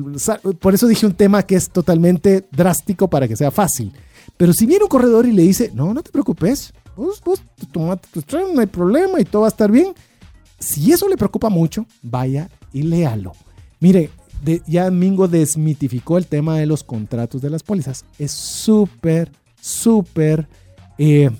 por eso dije un tema que es totalmente drástico para que sea fácil. Pero si viene un corredor y le dice, no, no te preocupes, vos, vos tomate tus no hay problema y todo va a estar bien. Si eso le preocupa mucho, vaya y léalo. Mire, ya Mingo desmitificó el tema de los contratos de las pólizas. Es súper, súper eh,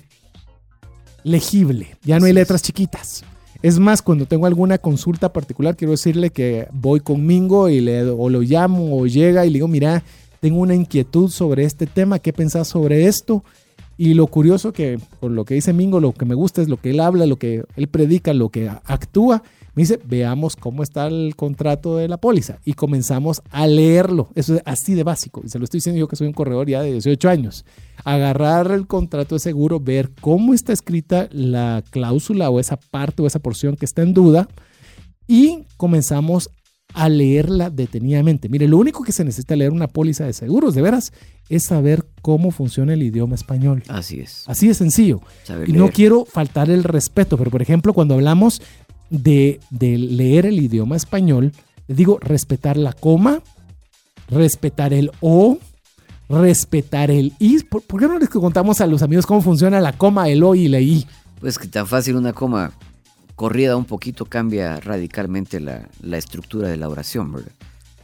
legible. Ya no hay letras chiquitas. Es más, cuando tengo alguna consulta particular, quiero decirle que voy con Mingo y le, o lo llamo o llega y le digo, mira, tengo una inquietud sobre este tema, ¿qué pensás sobre esto? Y lo curioso que, por lo que dice Mingo, lo que me gusta es lo que él habla, lo que él predica, lo que actúa. Me dice, veamos cómo está el contrato de la póliza. Y comenzamos a leerlo. Eso es así de básico. Y se lo estoy diciendo yo que soy un corredor ya de 18 años. Agarrar el contrato de seguro, ver cómo está escrita la cláusula o esa parte o esa porción que está en duda. Y comenzamos a leerla detenidamente. Mire, lo único que se necesita leer una póliza de seguros, de veras, es saber cómo funciona el idioma español. Así es. Así de sencillo. y no quiero faltar el respeto, pero por ejemplo, cuando hablamos de, leer el idioma español, les digo respetar la coma, respetar el O, respetar el I. ¿Por, qué no les contamos a los amigos cómo funciona la coma, el O y la I? Pues que tan fácil una coma corrida un poquito cambia radicalmente la, estructura de la oración, ¿verdad?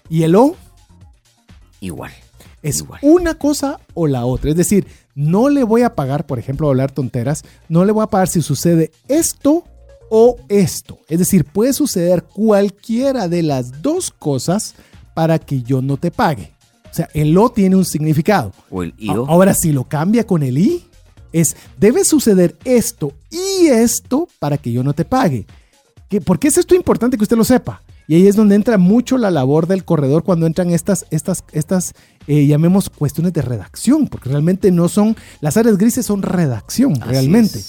¿Y el O? Igual. Es una cosa o la otra. Es decir, no le voy a pagar, por ejemplo, hablar tonteras, no le voy a pagar si sucede esto o esto. Es decir, puede suceder cualquiera de las dos cosas para que yo no te pague. O sea, el O tiene un significado. O el IO. Ahora, si lo cambia con el I, es, debe suceder esto y esto para que yo no te pague. ¿Por qué es esto importante que usted lo sepa? Y ahí es donde entra mucho la labor del corredor cuando entran estas, estas, estas eh, llamemos cuestiones de redacción, porque realmente no son, las áreas grises son redacción, realmente.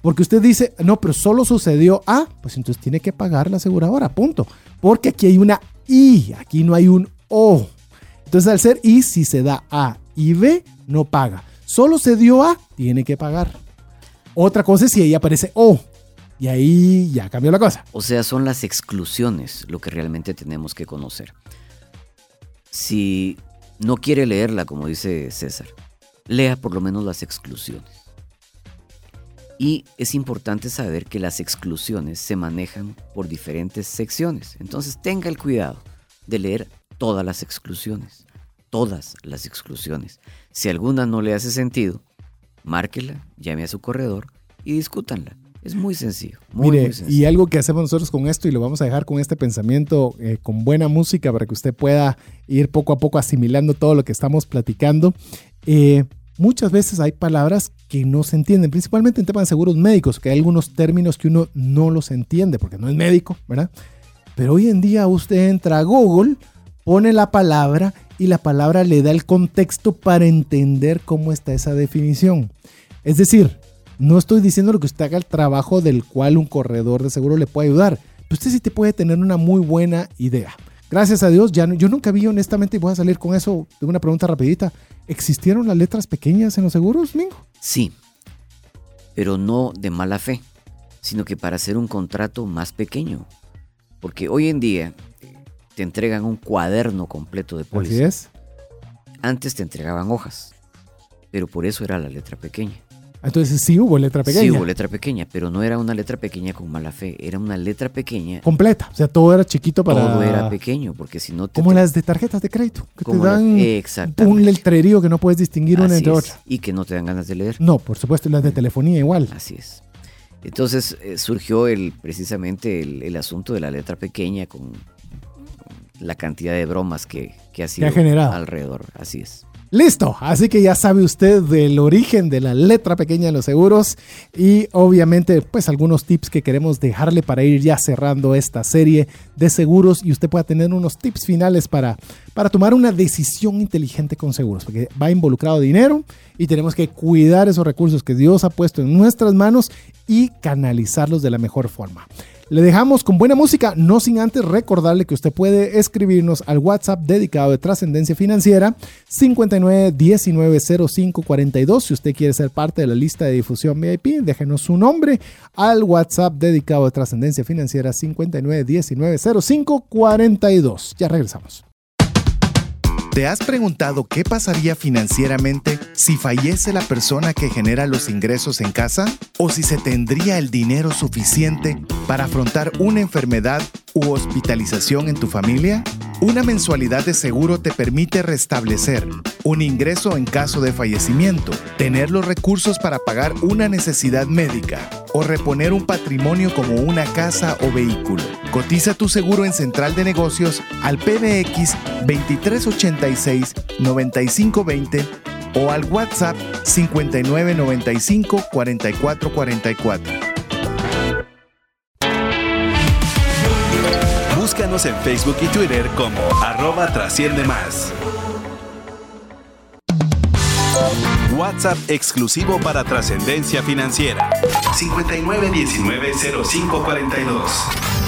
Porque usted dice, no, pero solo sucedió A, pues entonces tiene que pagar la aseguradora, punto. Porque aquí hay una I, aquí no hay un O. Entonces al ser I, si se da A y B, no paga. Solo se dio A, tiene que pagar. Otra cosa es si ahí aparece O. Y ahí ya cambió la cosa. O sea, son las exclusiones lo que realmente tenemos que conocer. Si no quiere leerla, como dice César, lea por lo menos las exclusiones. Y es importante saber que las exclusiones se manejan por diferentes secciones. Entonces tenga el cuidado de leer todas las exclusiones. Todas las exclusiones. Si alguna no le hace sentido, márquela, llame a su corredor y discútanla. Es muy sencillo. Mire, y algo que hacemos nosotros con esto y lo vamos a dejar con este pensamiento, eh, con buena música para que usted pueda ir poco a poco asimilando todo lo que estamos platicando. Eh, muchas veces hay palabras que no se entienden, principalmente en temas de seguros médicos, que hay algunos términos que uno no los entiende porque no es médico, ¿verdad? Pero hoy en día usted entra a Google, pone la palabra y la palabra le da el contexto para entender cómo está esa definición. Es decir, no estoy diciendo que usted haga el trabajo del cual un corredor de seguro le puede ayudar, pero usted sí te puede tener una muy buena idea. Gracias a Dios, ya yo nunca vi honestamente, y voy a salir con eso de una pregunta rapidita. ¿Existieron las letras pequeñas en los seguros, Mingo? Sí, pero no de mala fe, sino que para hacer un contrato más pequeño. Porque hoy en día te entregan un cuaderno completo de póliza. Así es. Antes te entregaban hojas, pero por eso era la letra pequeña. Entonces sí hubo letra pequeña. Sí hubo letra pequeña, pero no era una letra pequeña con mala fe, era una letra pequeña. Completa, o sea, todo era chiquito para... Todo era pequeño, porque si no te... Como las de tarjetas de crédito, que te dan un letrerío que no puedes distinguir una entre otra. Y que no te dan ganas de leer. No, por supuesto, las de telefonía igual. Así es. Entonces eh, surgió el, precisamente el, asunto de la letra pequeña con la cantidad de bromas que, que ha sido generado. alrededor. Así es. Listo, así que ya sabe usted del origen de la letra pequeña en los seguros y obviamente pues algunos tips que queremos dejarle para ir ya cerrando esta serie de seguros y usted pueda tener unos tips finales para, para tomar una decisión inteligente con seguros, porque va involucrado dinero y tenemos que cuidar esos recursos que Dios ha puesto en nuestras manos y canalizarlos de la mejor forma. Le dejamos con buena música, no sin antes recordarle que usted puede escribirnos al WhatsApp dedicado de trascendencia financiera 59190542. Si usted quiere ser parte de la lista de difusión VIP, déjenos su nombre al WhatsApp dedicado de trascendencia financiera 59190542. Ya regresamos. ¿Te has preguntado qué pasaría financieramente si fallece la persona que genera los ingresos en casa o si se tendría el dinero suficiente para afrontar una enfermedad u hospitalización en tu familia? Una mensualidad de seguro te permite restablecer un ingreso en caso de fallecimiento, tener los recursos para pagar una necesidad médica o reponer un patrimonio como una casa o vehículo. Cotiza tu seguro en Central de Negocios al PBX 2386 9520 o al WhatsApp 5995 4444. Búscanos en Facebook y Twitter como arroba trasciende más. WhatsApp exclusivo para trascendencia financiera. 59190542.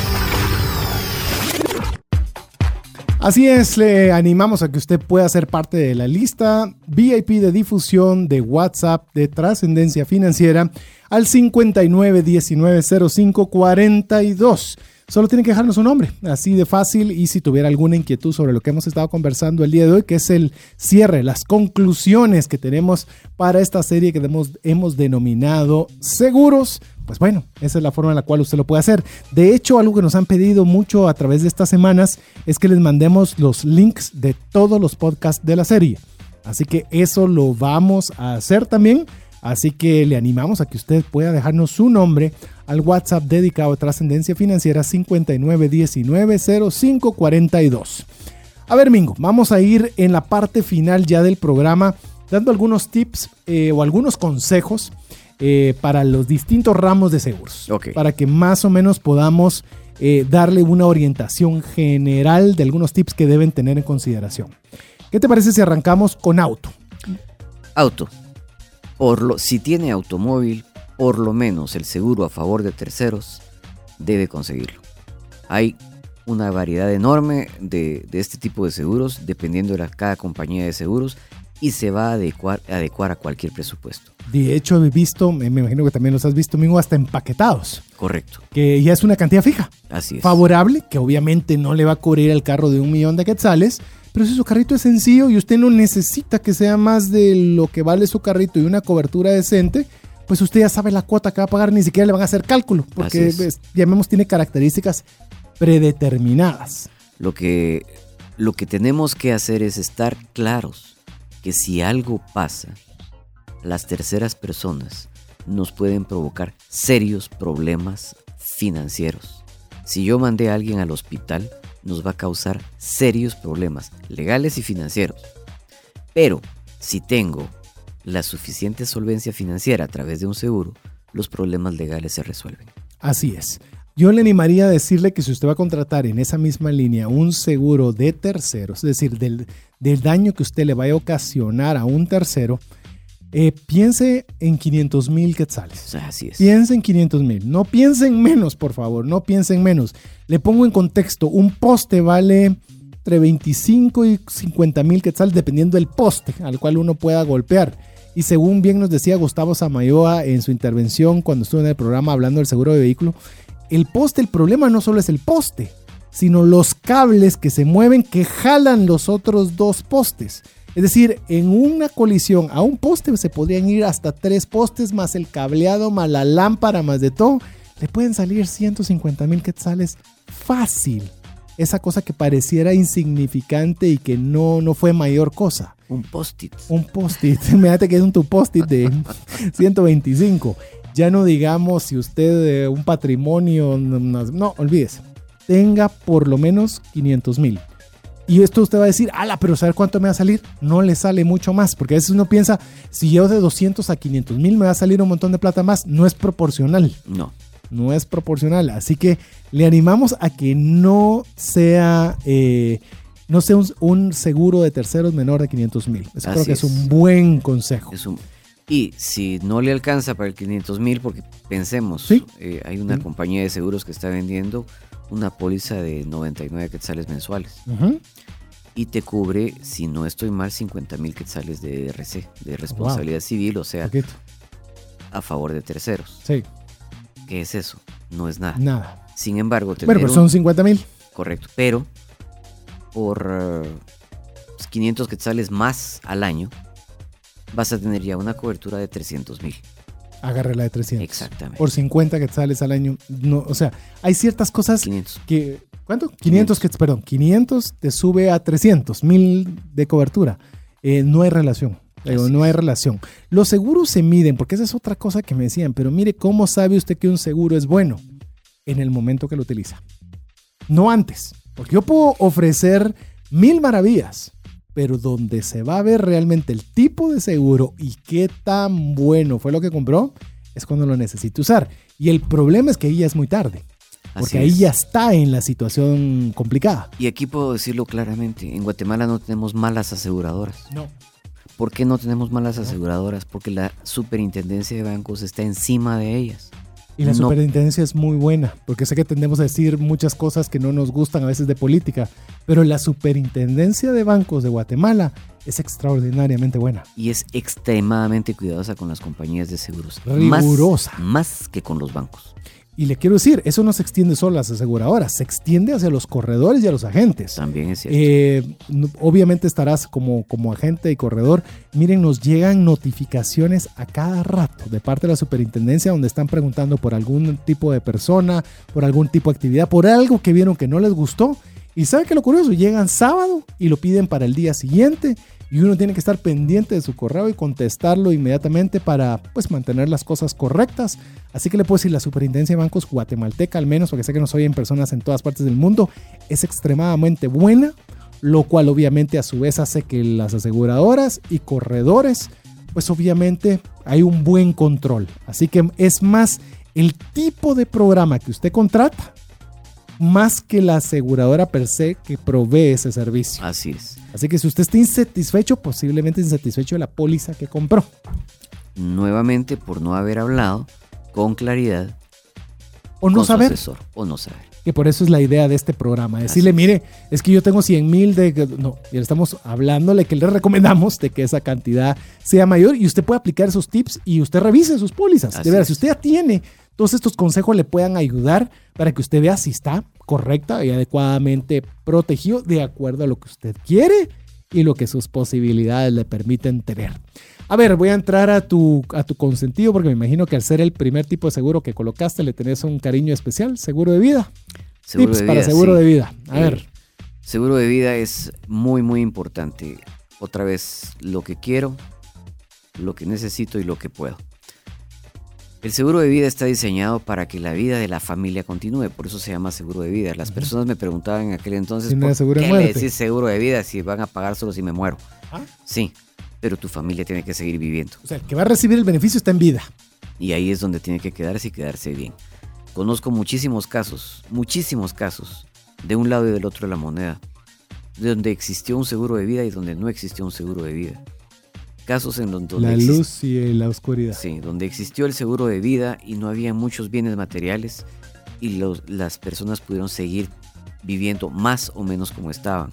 Así es, le animamos a que usted pueda ser parte de la lista VIP de difusión de WhatsApp de trascendencia financiera al 59190542. Solo tiene que dejarnos un nombre, así de fácil. Y si tuviera alguna inquietud sobre lo que hemos estado conversando el día de hoy, que es el cierre, las conclusiones que tenemos para esta serie que hemos denominado Seguros, pues bueno, esa es la forma en la cual usted lo puede hacer. De hecho, algo que nos han pedido mucho a través de estas semanas es que les mandemos los links de todos los podcasts de la serie. Así que eso lo vamos a hacer también. Así que le animamos a que usted pueda dejarnos su nombre al WhatsApp dedicado a trascendencia financiera 59190542. A ver, Mingo, vamos a ir en la parte final ya del programa dando algunos tips eh, o algunos consejos eh, para los distintos ramos de seguros. Para que más o menos podamos eh, darle una orientación general de algunos tips que deben tener en consideración. ¿Qué te parece si arrancamos con auto? Auto lo, si tiene automóvil, por lo menos el seguro a favor de terceros debe conseguirlo. Hay una variedad enorme de, este tipo de seguros dependiendo de cada compañía de seguros y se va a adecuar, adecuar a cualquier presupuesto. De hecho, he visto, me imagino que también los has visto, mismo hasta empaquetados. Correcto. Que ya es una cantidad fija. Así es. Favorable, que obviamente no le va a cubrir el carro de un millón de quetzales, pero si su carrito es sencillo y usted no necesita que sea más de lo que vale su carrito y una cobertura decente, pues usted ya sabe la cuota que va a pagar, ni siquiera le van a hacer cálculo, porque pues, llamemos tiene características predeterminadas. Lo que, lo que tenemos que hacer es estar claros que si algo pasa, las terceras personas nos pueden provocar serios problemas financieros. Si yo mandé a alguien al hospital, nos va a causar serios problemas legales y financieros. Pero si tengo la suficiente solvencia financiera a través de un seguro, los problemas legales se resuelven. Así es. Yo le animaría a decirle que si usted va a contratar en esa misma línea un seguro de terceros, es decir, del, daño que usted le vaya a ocasionar a un tercero, eh, piense en 500 mil quetzales. Así es. Piense en 500 mil. No piensen menos, por favor. No piensen menos. Le pongo en contexto. Un poste vale entre 25 y 50 mil quetzales, dependiendo del poste al cual uno pueda golpear. Y según bien nos decía Gustavo Samayoa en su intervención cuando estuvo en el programa hablando del seguro de vehículo, el poste, el problema no solo es el poste, sino los cables que se mueven que jalan los otros dos postes. Es decir, en una colisión a un poste se podrían ir hasta tres postes, más el cableado, más la lámpara, más de todo. Le pueden salir 150 mil quetzales fácil. Esa cosa que pareciera insignificante y que no, no fue mayor cosa. Un post-it. Un post-it. Imagínate que es un tu post-it de 125. Ya no digamos si usted eh, un patrimonio, no, olvídese. Tenga por lo menos 500 mil. Y esto usted va a decir, ala, pero ¿saber cuánto me va a salir? No le sale mucho más, porque a veces uno piensa, si yo de 200 a 500 mil me va a salir un montón de plata más, no es proporcional. No. No es proporcional. Así que le animamos a que no sea, eh, no sea un, seguro de terceros menor de 500 mil. creo que es. un buen consejo. y si no le alcanza para el 500 mil, porque pensemos, eh, hay una compañía de seguros que está vendiendo una póliza de 99 quetzales mensuales. Y te cubre, si no estoy mal, 50 mil quetzales de RC, de responsabilidad civil, o sea, a favor de terceros. Sí. ¿Qué es eso? No es nada. Nada. Sin embargo, tener pero son 50 mil. Correcto, pero por 500 eh, quetzales más al año, vas a tener ya una cobertura de 300 mil. Agarre la de 300. Exactamente. Por 50 quetzales al año. No, o sea, hay ciertas cosas 500. que... ¿Cuánto? 500, que, perdón, 500 te sube a 300, mil de cobertura. Eh, no hay relación. Digo, no hay relación. Los seguros se miden, porque esa es otra cosa que me decían, pero mire, ¿cómo sabe usted que un seguro es bueno? En el momento que lo utiliza. No antes. Porque yo puedo ofrecer mil maravillas, pero donde se va a ver realmente el tipo de seguro y qué tan bueno fue lo que compró, es cuando lo necesite usar. Y el problema es que ahí ya es muy tarde. Porque ahí ya está en la situación complicada. Y aquí puedo decirlo claramente, en Guatemala no tenemos malas aseguradoras. No. ¿Por qué no tenemos malas aseguradoras? Porque la superintendencia de bancos está encima de ellas. Y la superintendencia es muy buena, porque sé que tendemos a decir muchas cosas que no nos gustan a veces de política, pero la superintendencia de bancos de Guatemala es extraordinariamente buena. Y es extremadamente cuidadosa con las compañías de seguros. Rigurosa. más que con los bancos. Y le quiero decir, eso no se extiende solo a las aseguradoras, se extiende hacia los corredores y a los agentes. También es cierto. Eh, obviamente estarás como, como agente y corredor. Miren, nos llegan notificaciones a cada rato de parte de la superintendencia donde están preguntando por algún tipo de persona, por algún tipo de actividad, por algo que vieron que no les gustó. Y ¿saben qué lo curioso? Llegan sábado y lo piden para el día siguiente y uno tiene que estar pendiente de su correo y contestarlo inmediatamente para pues mantener las cosas correctas. Así que le puedo decir, la Superintendencia de Bancos guatemalteca al menos, porque sé que nos oyen personas en todas partes del mundo, es extremadamente buena, lo cual obviamente a su vez hace que las aseguradoras y corredores, pues obviamente hay un buen control. Así que es más el tipo de programa que usted contrata más que la aseguradora per se que provee ese servicio. Así es. Así que si usted está insatisfecho, posiblemente insatisfecho de la póliza que compró. Nuevamente, por no haber hablado con claridad. O no saber. o no saber. Que por eso es la idea de este programa. Decirle, mire, es que yo tengo 100 mil de... No, y estamos hablándole que le recomendamos de que esa cantidad sea mayor y usted puede aplicar esos tips y usted revise sus pólizas. de verdad, si usted ya tiene todos estos consejos le puedan ayudar para que usted vea si está correcta y adecuadamente protegido de acuerdo a lo que usted quiere y lo que sus posibilidades le permiten tener. A ver, voy a entrar a tu, a tu consentido porque me imagino que al ser el primer tipo de seguro que colocaste le tenés un cariño especial, seguro de vida. Seguro Tips para seguro de vida. A eh, ver. Seguro de vida es muy, muy importante. Otra vez, lo que quiero, lo que necesito y lo que puedo. El seguro de vida está diseñado para que la vida de la familia continúe, por eso se llama seguro de vida. Las personas me preguntaban en aquel entonces, ¿por seguro qué de le decís seguro de vida si van a pagar solo si me muero? ¿Ah? Sí, pero tu familia tiene que seguir viviendo. O sea, el que va a recibir el beneficio está en vida. Y ahí es donde tiene que quedarse y quedarse bien. Conozco muchísimos casos, muchísimos casos, de un lado y del otro de la moneda, de donde existió un seguro de vida y donde no existió un seguro de vida casos en donde... La luz y la oscuridad. Sí, donde existió el seguro de vida y no había muchos bienes materiales y las personas pudieron seguir viviendo más o menos como estaban.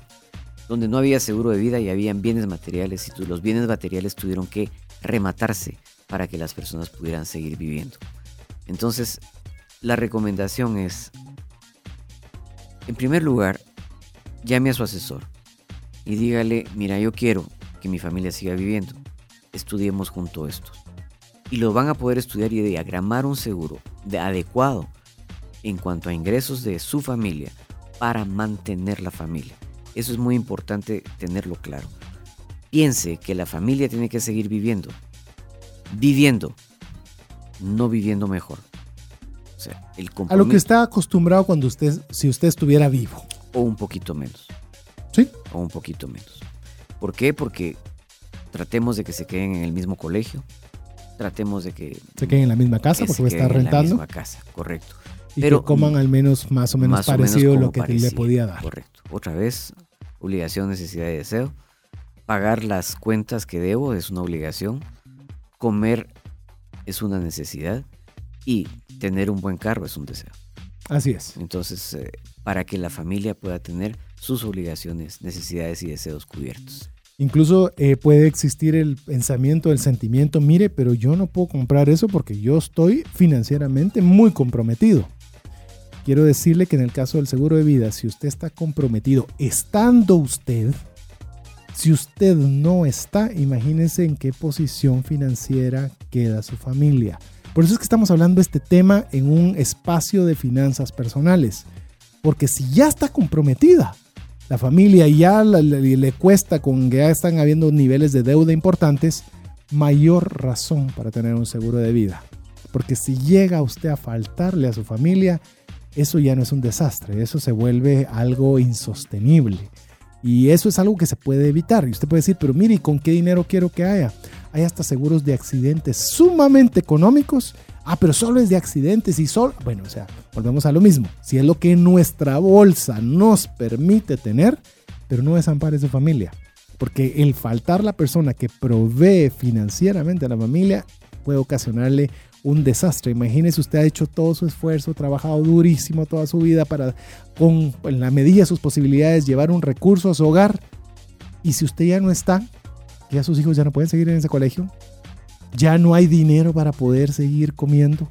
Donde no había seguro de vida y habían bienes materiales y los bienes materiales tuvieron que rematarse para que las personas pudieran seguir viviendo. Entonces, la recomendación es, en primer lugar, llame a su asesor y dígale, mira, yo quiero que mi familia siga viviendo. Estudiemos junto esto. Y lo van a poder estudiar y diagramar un seguro de adecuado en cuanto a ingresos de su familia para mantener la familia. Eso es muy importante tenerlo claro. Piense que la familia tiene que seguir viviendo. Viviendo. No viviendo mejor. O sea, el A lo que está acostumbrado cuando usted, si usted estuviera vivo. O un poquito menos. ¿Sí? O un poquito menos. ¿Por qué? Porque tratemos de que se queden en el mismo colegio, tratemos de que... Se queden en la misma casa porque estar rentando. En la misma casa, correcto. Y Pero, que coman al menos más o menos parecido a lo que le podía dar. Correcto. Otra vez, obligación, necesidad y deseo. Pagar las cuentas que debo es una obligación. Comer es una necesidad. Y tener un buen carro es un deseo. Así es. Entonces, eh, para que la familia pueda tener sus obligaciones, necesidades y deseos cubiertos. Incluso eh, puede existir el pensamiento, el sentimiento, mire, pero yo no puedo comprar eso porque yo estoy financieramente muy comprometido. Quiero decirle que en el caso del seguro de vida, si usted está comprometido estando usted, Si usted no está, imagínese en qué posición financiera queda su familia. Por eso es que estamos hablando de este tema en un espacio de finanzas personales. Porque si ya está comprometida, la familia ya le, cuesta con que ya están habiendo niveles de deuda importantes, mayor razón para tener un seguro de vida. Porque si llega usted a faltarle a su familia, eso ya no es un desastre, eso se vuelve algo insostenible. Y eso es algo que se puede evitar. Y usted puede decir, pero mire, ¿con qué dinero quiero que haya? Hay hasta seguros de accidentes sumamente económicos. Ah, pero solo es de accidentes y solo... Bueno, o sea, volvemos a lo mismo. Si es lo que nuestra bolsa nos permite tener, pero no desampare su familia. Porque el faltar la persona que provee financieramente a la familia puede ocasionarle un desastre. Imagínese usted ha hecho todo su esfuerzo, trabajado durísimo toda su vida para, con en la medida de sus posibilidades, llevar un recurso a su hogar. Y si usted ya no está, ya sus hijos ya no pueden seguir en ese colegio, ya no hay dinero para poder seguir comiendo.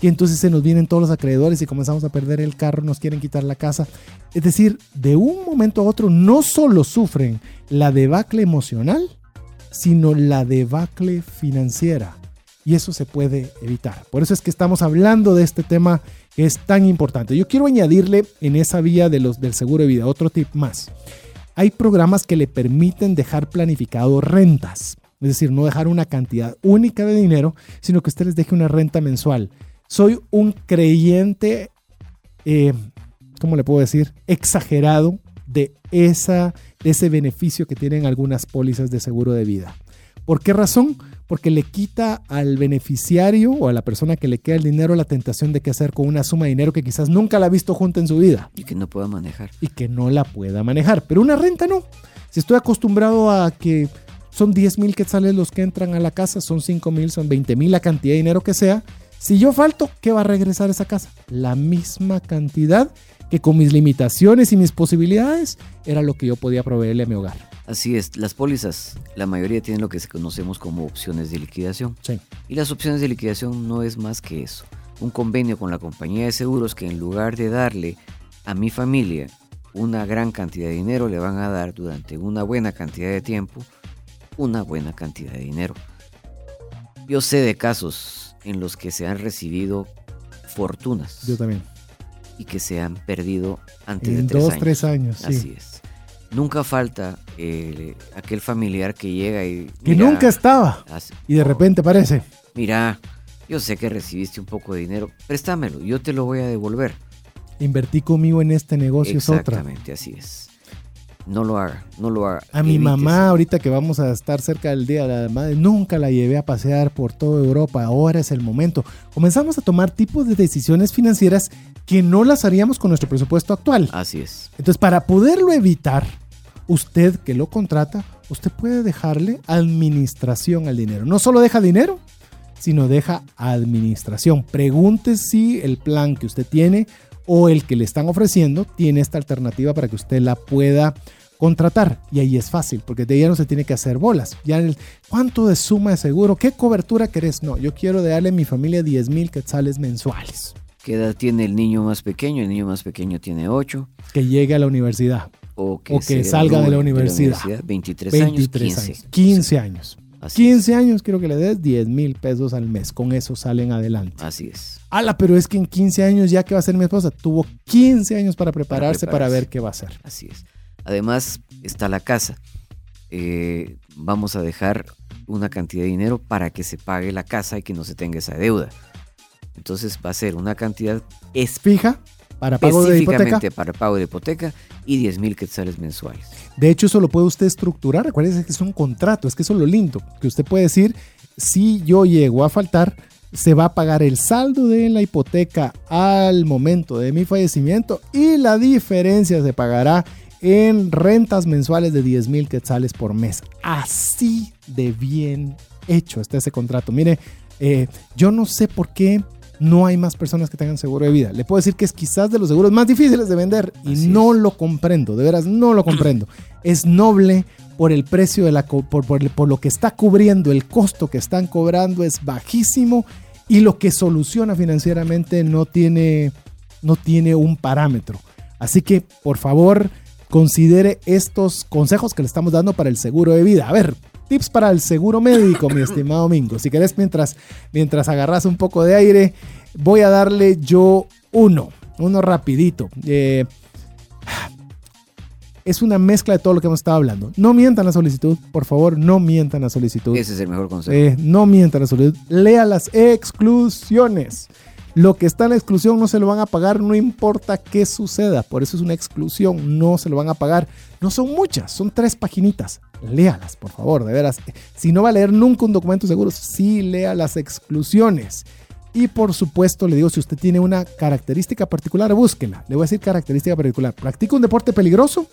Y entonces se nos vienen todos los acreedores y comenzamos a perder el carro, nos quieren quitar la casa. Es decir, de un momento a otro no solo sufren la debacle emocional, sino la debacle financiera y eso se puede evitar. Por eso es que estamos hablando de este tema que es tan importante. Yo quiero añadirle en esa vía de los, del seguro de vida otro tip más. Hay programas que le permiten dejar planificado rentas, es decir, no dejar una cantidad única de dinero, sino que usted les deje una renta mensual. Soy un creyente, eh, ¿cómo le puedo decir? Exagerado de, esa, de ese beneficio que tienen algunas pólizas de seguro de vida. ¿Por qué razón? porque le quita al beneficiario o a la persona que le queda el dinero la tentación de qué hacer con una suma de dinero que quizás nunca la ha visto junta en su vida. Y que no pueda manejar. Y que no la pueda manejar. Pero una renta no. Si estoy acostumbrado a que son 10 mil quetzales los que entran a la casa, son 5 mil, son 20 mil, la cantidad de dinero que sea. Si yo falto, ¿qué va a regresar a esa casa? La misma cantidad que con mis limitaciones y mis posibilidades era lo que yo podía proveerle a mi hogar. Así es, las pólizas, la mayoría tienen lo que conocemos como opciones de liquidación. Sí. Y las opciones de liquidación no es más que eso. Un convenio con la compañía de seguros que en lugar de darle a mi familia una gran cantidad de dinero, le van a dar durante una buena cantidad de tiempo una buena cantidad de dinero. Yo sé de casos en los que se han recibido fortunas. Yo también. Y que se han perdido antes de tres dos, años. tres años. Sí. Así es nunca falta eh, aquel familiar que llega y... Que nunca estaba. y de oh, repente aparece. Mira, yo sé que recibiste un poco de dinero, préstamelo, yo te lo voy a devolver. Invertí conmigo en este negocio es otra. Exactamente, así es. No lo haga, no lo haga. A mi mamá, ahorita que vamos a estar cerca del Día de la Madre, nunca la llevé a pasear por toda Europa. Ahora es el momento. Comenzamos a tomar tipos de decisiones financieras que no las haríamos con nuestro presupuesto actual. Así es. Entonces, para poderlo evitar, usted que lo contrata, usted puede dejarle administración al dinero. No solo deja dinero, sino deja administración. Pregunte si el plan que usted tiene o el que le están ofreciendo tiene esta alternativa para que usted la pueda contratar. Y ahí es fácil, porque de ella no se tiene que hacer bolas. Ya el, ¿Cuánto de suma de seguro? ¿Qué cobertura querés? No, yo quiero darle a mi familia 10 mil quetzales mensuales. ¿Qué edad tiene el niño más pequeño? El niño más pequeño tiene 8. Que llegue a la universidad o que, salga de la universidad. 23, años, 15. años. 15 años quiero que le des 10 mil pesos al mes. Con eso salen adelante. Así es. Ala, pero es que en 15 años ya que va a ser mi esposa, tuvo 15 años para prepararse para, ver qué va a hacer. Así es. Además está la casa. Eh, vamos a dejar una cantidad de dinero para que se pague la casa y que no se tenga esa deuda. Entonces va a ser una cantidad es fija para pago de hipoteca. para pago de hipoteca y 10 mil quetzales mensuales. De hecho, eso lo puede usted estructurar. Recuerde que es un contrato, es que eso es lo lindo, que usted puede decir, si yo llego a faltar, se va a pagar el saldo de la hipoteca al momento de mi fallecimiento y la diferencia se pagará en rentas mensuales de 10 mil quetzales por mes. Así de bien hecho está ese contrato. Mire, eh, yo no sé por qué no hay más personas que tengan seguro de vida. Le puedo decir que es quizás de los seguros más difíciles de vender y no lo comprendo, de veras no lo comprendo. es noble por el precio de la por, por, lo que está cubriendo, el costo que están cobrando es bajísimo y lo que soluciona financieramente no tiene, no tiene un parámetro. Así que, por favor, considere estos consejos que le estamos dando para el seguro de vida. A ver, tips para el seguro médico, mi estimado Mingo. Si querés, mientras, mientras agarras un poco de aire, voy a darle yo uno, uno rapidito. Eh, es una mezcla de todo lo que hemos estado hablando. No mientan la solicitud, por favor, no mientan la solicitud. Ese es el mejor consejo. Eh, no mientan la solicitud. Lea las exclusiones. Lo que está en la exclusión no se lo van a pagar, no importa qué suceda. Por eso es una exclusión, no se lo van a pagar. No son muchas, son tres paginitas. Léalas, por favor, de veras. Si no va a leer nunca un documento seguro, sí lea las exclusiones. Y por supuesto, le digo, si usted tiene una característica particular, búsquela. Le voy a decir característica particular. ¿Practica un deporte peligroso?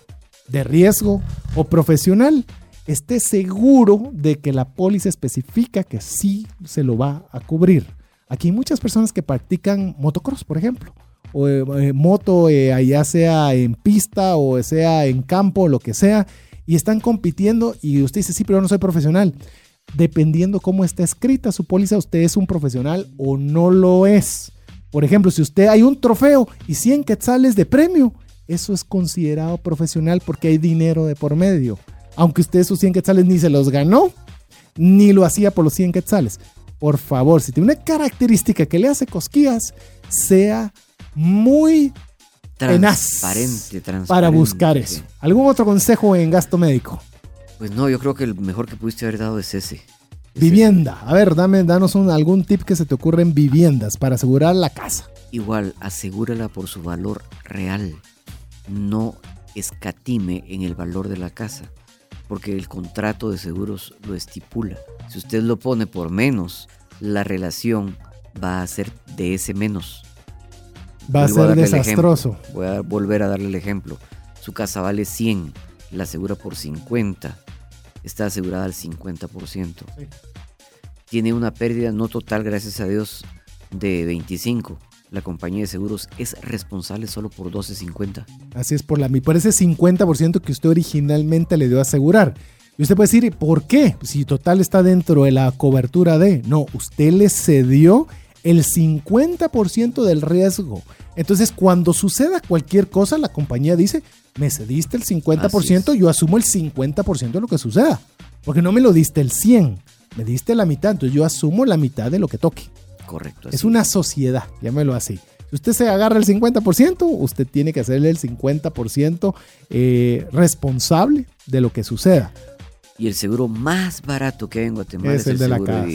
¿De riesgo? ¿O profesional? Esté seguro de que la póliza especifica que sí se lo va a cubrir. Aquí hay muchas personas que practican motocross, por ejemplo. O eh, eh, moto, eh, ya sea en pista o sea en campo, lo que sea. Y están compitiendo y usted dice, sí, pero no soy profesional dependiendo cómo está escrita su póliza, usted es un profesional o no lo es. Por ejemplo, si usted hay un trofeo y 100 quetzales de premio, eso es considerado profesional porque hay dinero de por medio. Aunque usted esos 100 quetzales ni se los ganó, ni lo hacía por los 100 quetzales. Por favor, si tiene una característica que le hace cosquillas, sea muy transparente, transparente. para buscar eso. ¿Algún otro consejo en gasto médico? Pues no, yo creo que el mejor que pudiste haber dado es ese. Vivienda. A ver, dame, danos algún tip que se te ocurre en viviendas para asegurar la casa. Igual, asegúrala por su valor real. No escatime en el valor de la casa, porque el contrato de seguros lo estipula. Si usted lo pone por menos, la relación va a ser de ese menos. Va a ser desastroso. Voy a volver a darle el ejemplo. Su casa vale 100, la asegura por 50 está asegurada al 50%. Tiene una pérdida no total, gracias a Dios, de 25. La compañía de seguros es responsable solo por 12.50. Así es, por, la, por ese 50% que usted originalmente le dio a asegurar. Y usted puede decir, ¿por qué? Si total está dentro de la cobertura de... No, usted le cedió el 50% del riesgo. Entonces, cuando suceda cualquier cosa, la compañía dice, me cediste el 50%, yo asumo el 50% de lo que suceda. Porque no me lo diste el 100, me diste la mitad, entonces yo asumo la mitad de lo que toque. Correcto. Es una sociedad, llámelo así. Si usted se agarra el 50%, usted tiene que hacerle el 50% eh, responsable de lo que suceda. Y el seguro más barato que hay en Guatemala es, el, de la casa.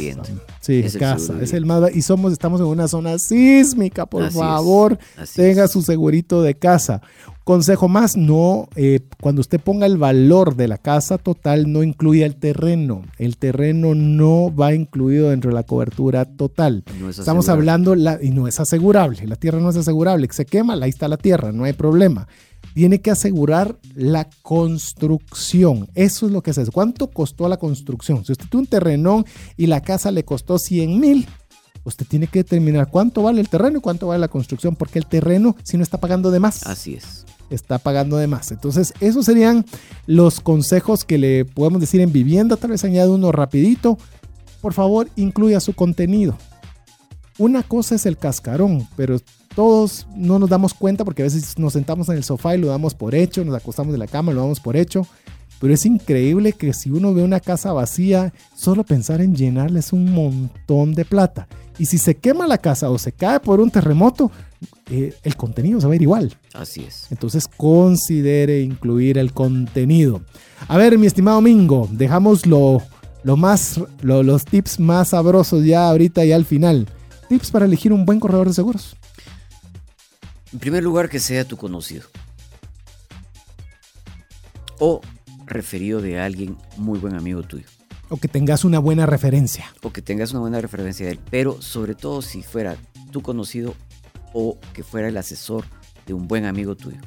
Sí, es casa. es el más y somos estamos en una zona sísmica, por favor, tenga su segurito de casa. Consejo más, no, eh, cuando usted ponga el valor de la casa total, no incluya el terreno. El terreno no va incluido dentro de la cobertura total. Estamos hablando, la, y no es asegurable, la tierra no es asegurable, se quema, ahí está la tierra, no hay problema. Tiene que asegurar la construcción. Eso es lo que se hace. ¿Cuánto costó la construcción? Si usted tiene un terrenón y la casa le costó 100 mil, usted tiene que determinar cuánto vale el terreno y cuánto vale la construcción, porque el terreno si no está pagando de más. Así es está pagando de más. Entonces, esos serían los consejos que le podemos decir en vivienda. Tal vez añade uno rapidito. Por favor, incluya su contenido. Una cosa es el cascarón, pero todos no nos damos cuenta porque a veces nos sentamos en el sofá y lo damos por hecho, nos acostamos de la cama, lo damos por hecho. Pero es increíble que si uno ve una casa vacía, solo pensar en llenarle es un montón de plata. Y si se quema la casa o se cae por un terremoto, eh, el contenido se va a ir igual. Así es. Entonces considere incluir el contenido. A ver, mi estimado Mingo, dejamos lo, más, los tips más sabrosos ya ahorita y al final. Tips para elegir un buen corredor de seguros. En primer lugar, que sea tu conocido. O referido de alguien muy buen amigo tuyo. O que tengas una buena referencia. O que tengas una buena referencia de él. Pero sobre todo si fuera tu conocido o que fuera el asesor de un buen amigo tuyo.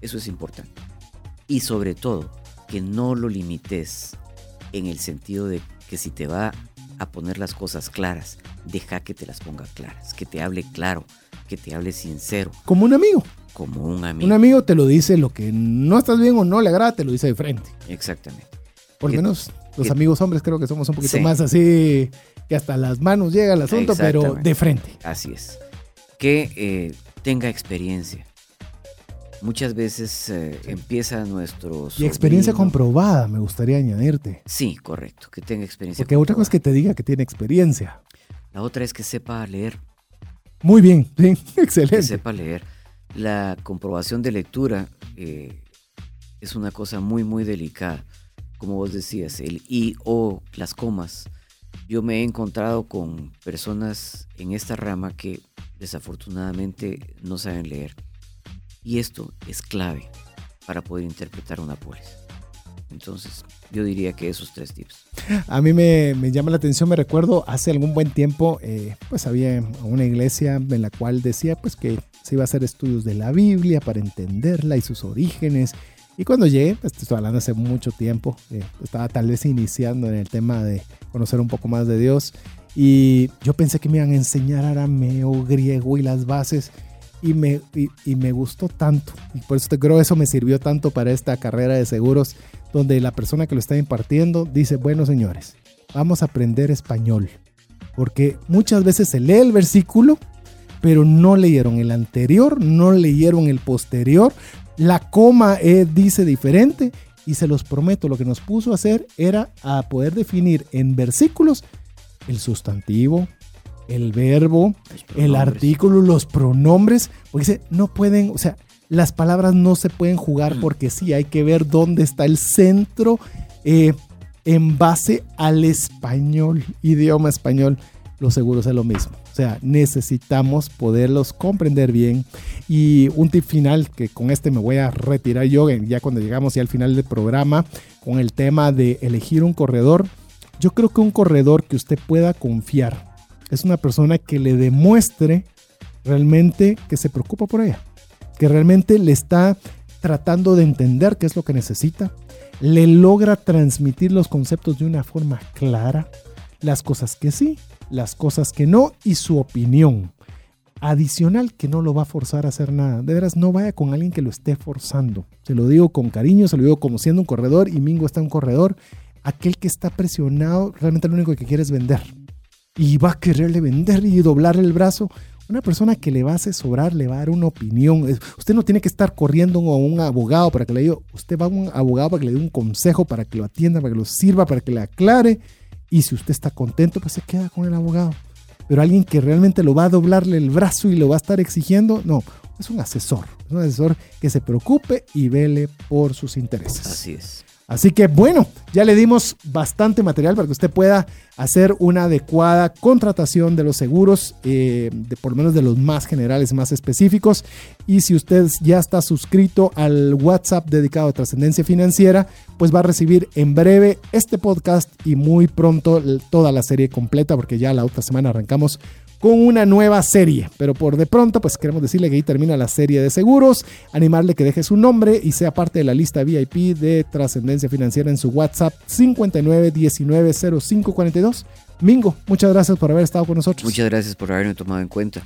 Eso es importante. Y sobre todo, que no lo limites en el sentido de que si te va a poner las cosas claras, deja que te las ponga claras, que te hable claro, que te hable sincero. Como un amigo. Como un amigo. Un amigo te lo dice lo que no estás bien o no le agrada, te lo dice de frente. Exactamente. Por lo menos los amigos hombres creo que somos un poquito más así, que hasta las manos llega el asunto, pero de frente. Así es que eh, tenga experiencia. Muchas veces eh, empieza nuestro... Y experiencia comprobada, me gustaría añadirte. Sí, correcto, que tenga experiencia. Porque otra cosa es que te diga que tiene experiencia. La otra es que sepa leer. Muy bien, bien, excelente. Que sepa leer. La comprobación de lectura eh, es una cosa muy, muy delicada. Como vos decías, el y o las comas. Yo me he encontrado con personas en esta rama que desafortunadamente no saben leer. Y esto es clave para poder interpretar una póliza. Entonces, yo diría que esos tres tips. A mí me, llama la atención, me recuerdo hace algún buen tiempo, eh, pues había una iglesia en la cual decía pues que se iba a hacer estudios de la Biblia para entenderla y sus orígenes. Y cuando llegué, pues estoy hablando hace mucho tiempo, eh, estaba tal vez iniciando en el tema de conocer un poco más de Dios. Y yo pensé que me iban a enseñar arameo, griego y las bases y me, y, me gustó tanto. Y por eso creo que eso me sirvió tanto para esta carrera de seguros, donde la persona que lo está impartiendo dice, bueno señores, vamos a aprender español. Porque muchas veces se lee el versículo, pero no leyeron el anterior, no leyeron el posterior. La coma eh, dice diferente y se los prometo, lo que nos puso a hacer era a poder definir en versículos el sustantivo, el verbo, el artículo, los pronombres, porque dice, no pueden, o sea, las palabras no se pueden jugar mm. porque sí, hay que ver dónde está el centro eh, en base al español, idioma español. Los seguros es lo mismo. O sea, necesitamos poderlos comprender bien. Y un tip final, que con este me voy a retirar yo, ya cuando llegamos ya al final del programa, con el tema de elegir un corredor. Yo creo que un corredor que usted pueda confiar, es una persona que le demuestre realmente que se preocupa por ella, que realmente le está tratando de entender qué es lo que necesita, le logra transmitir los conceptos de una forma clara, las cosas que sí, las cosas que no y su opinión. Adicional que no lo va a forzar a hacer nada. De veras, no vaya con alguien que lo esté forzando. Se lo digo con cariño, se lo digo como siendo un corredor y Mingo está un corredor. Aquel que está presionado realmente lo único que quiere es vender y va a quererle vender y doblarle el brazo. Una persona que le va a asesorar, le va a dar una opinión. Usted no tiene que estar corriendo a un abogado para que le diga, usted va a un abogado para que le dé un consejo, para que lo atienda, para que lo sirva, para que le aclare. Y si usted está contento, pues se queda con el abogado. Pero alguien que realmente lo va a doblarle el brazo y lo va a estar exigiendo, no, es un asesor. Es un asesor que se preocupe y vele por sus intereses. Así es. Así que bueno, ya le dimos bastante material para que usted pueda hacer una adecuada contratación de los seguros, eh, de, por lo menos de los más generales, más específicos. Y si usted ya está suscrito al WhatsApp dedicado a trascendencia financiera, pues va a recibir en breve este podcast y muy pronto toda la serie completa, porque ya la otra semana arrancamos con una nueva serie. Pero por de pronto, pues queremos decirle que ahí termina la serie de seguros, animarle que deje su nombre y sea parte de la lista VIP de trascendencia financiera en su WhatsApp 59190542. Mingo, muchas gracias por haber estado con nosotros. Muchas gracias por haberme tomado en cuenta.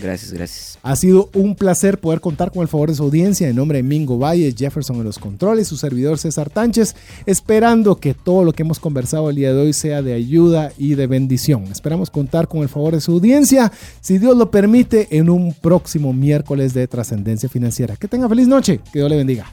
Gracias, gracias. Ha sido un placer poder contar con el favor de su audiencia. En nombre de Mingo Valle, Jefferson en los controles, su servidor César Tánchez, esperando que todo lo que hemos conversado el día de hoy sea de ayuda y de bendición. Esperamos contar con el favor de su audiencia, si Dios lo permite, en un próximo miércoles de trascendencia financiera. Que tenga feliz noche, que Dios le bendiga.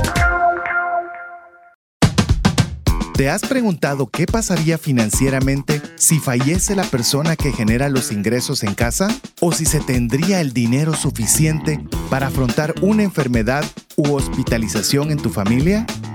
¿Te has preguntado qué pasaría financieramente si fallece la persona que genera los ingresos en casa? ¿O si se tendría el dinero suficiente para afrontar una enfermedad u hospitalización en tu familia?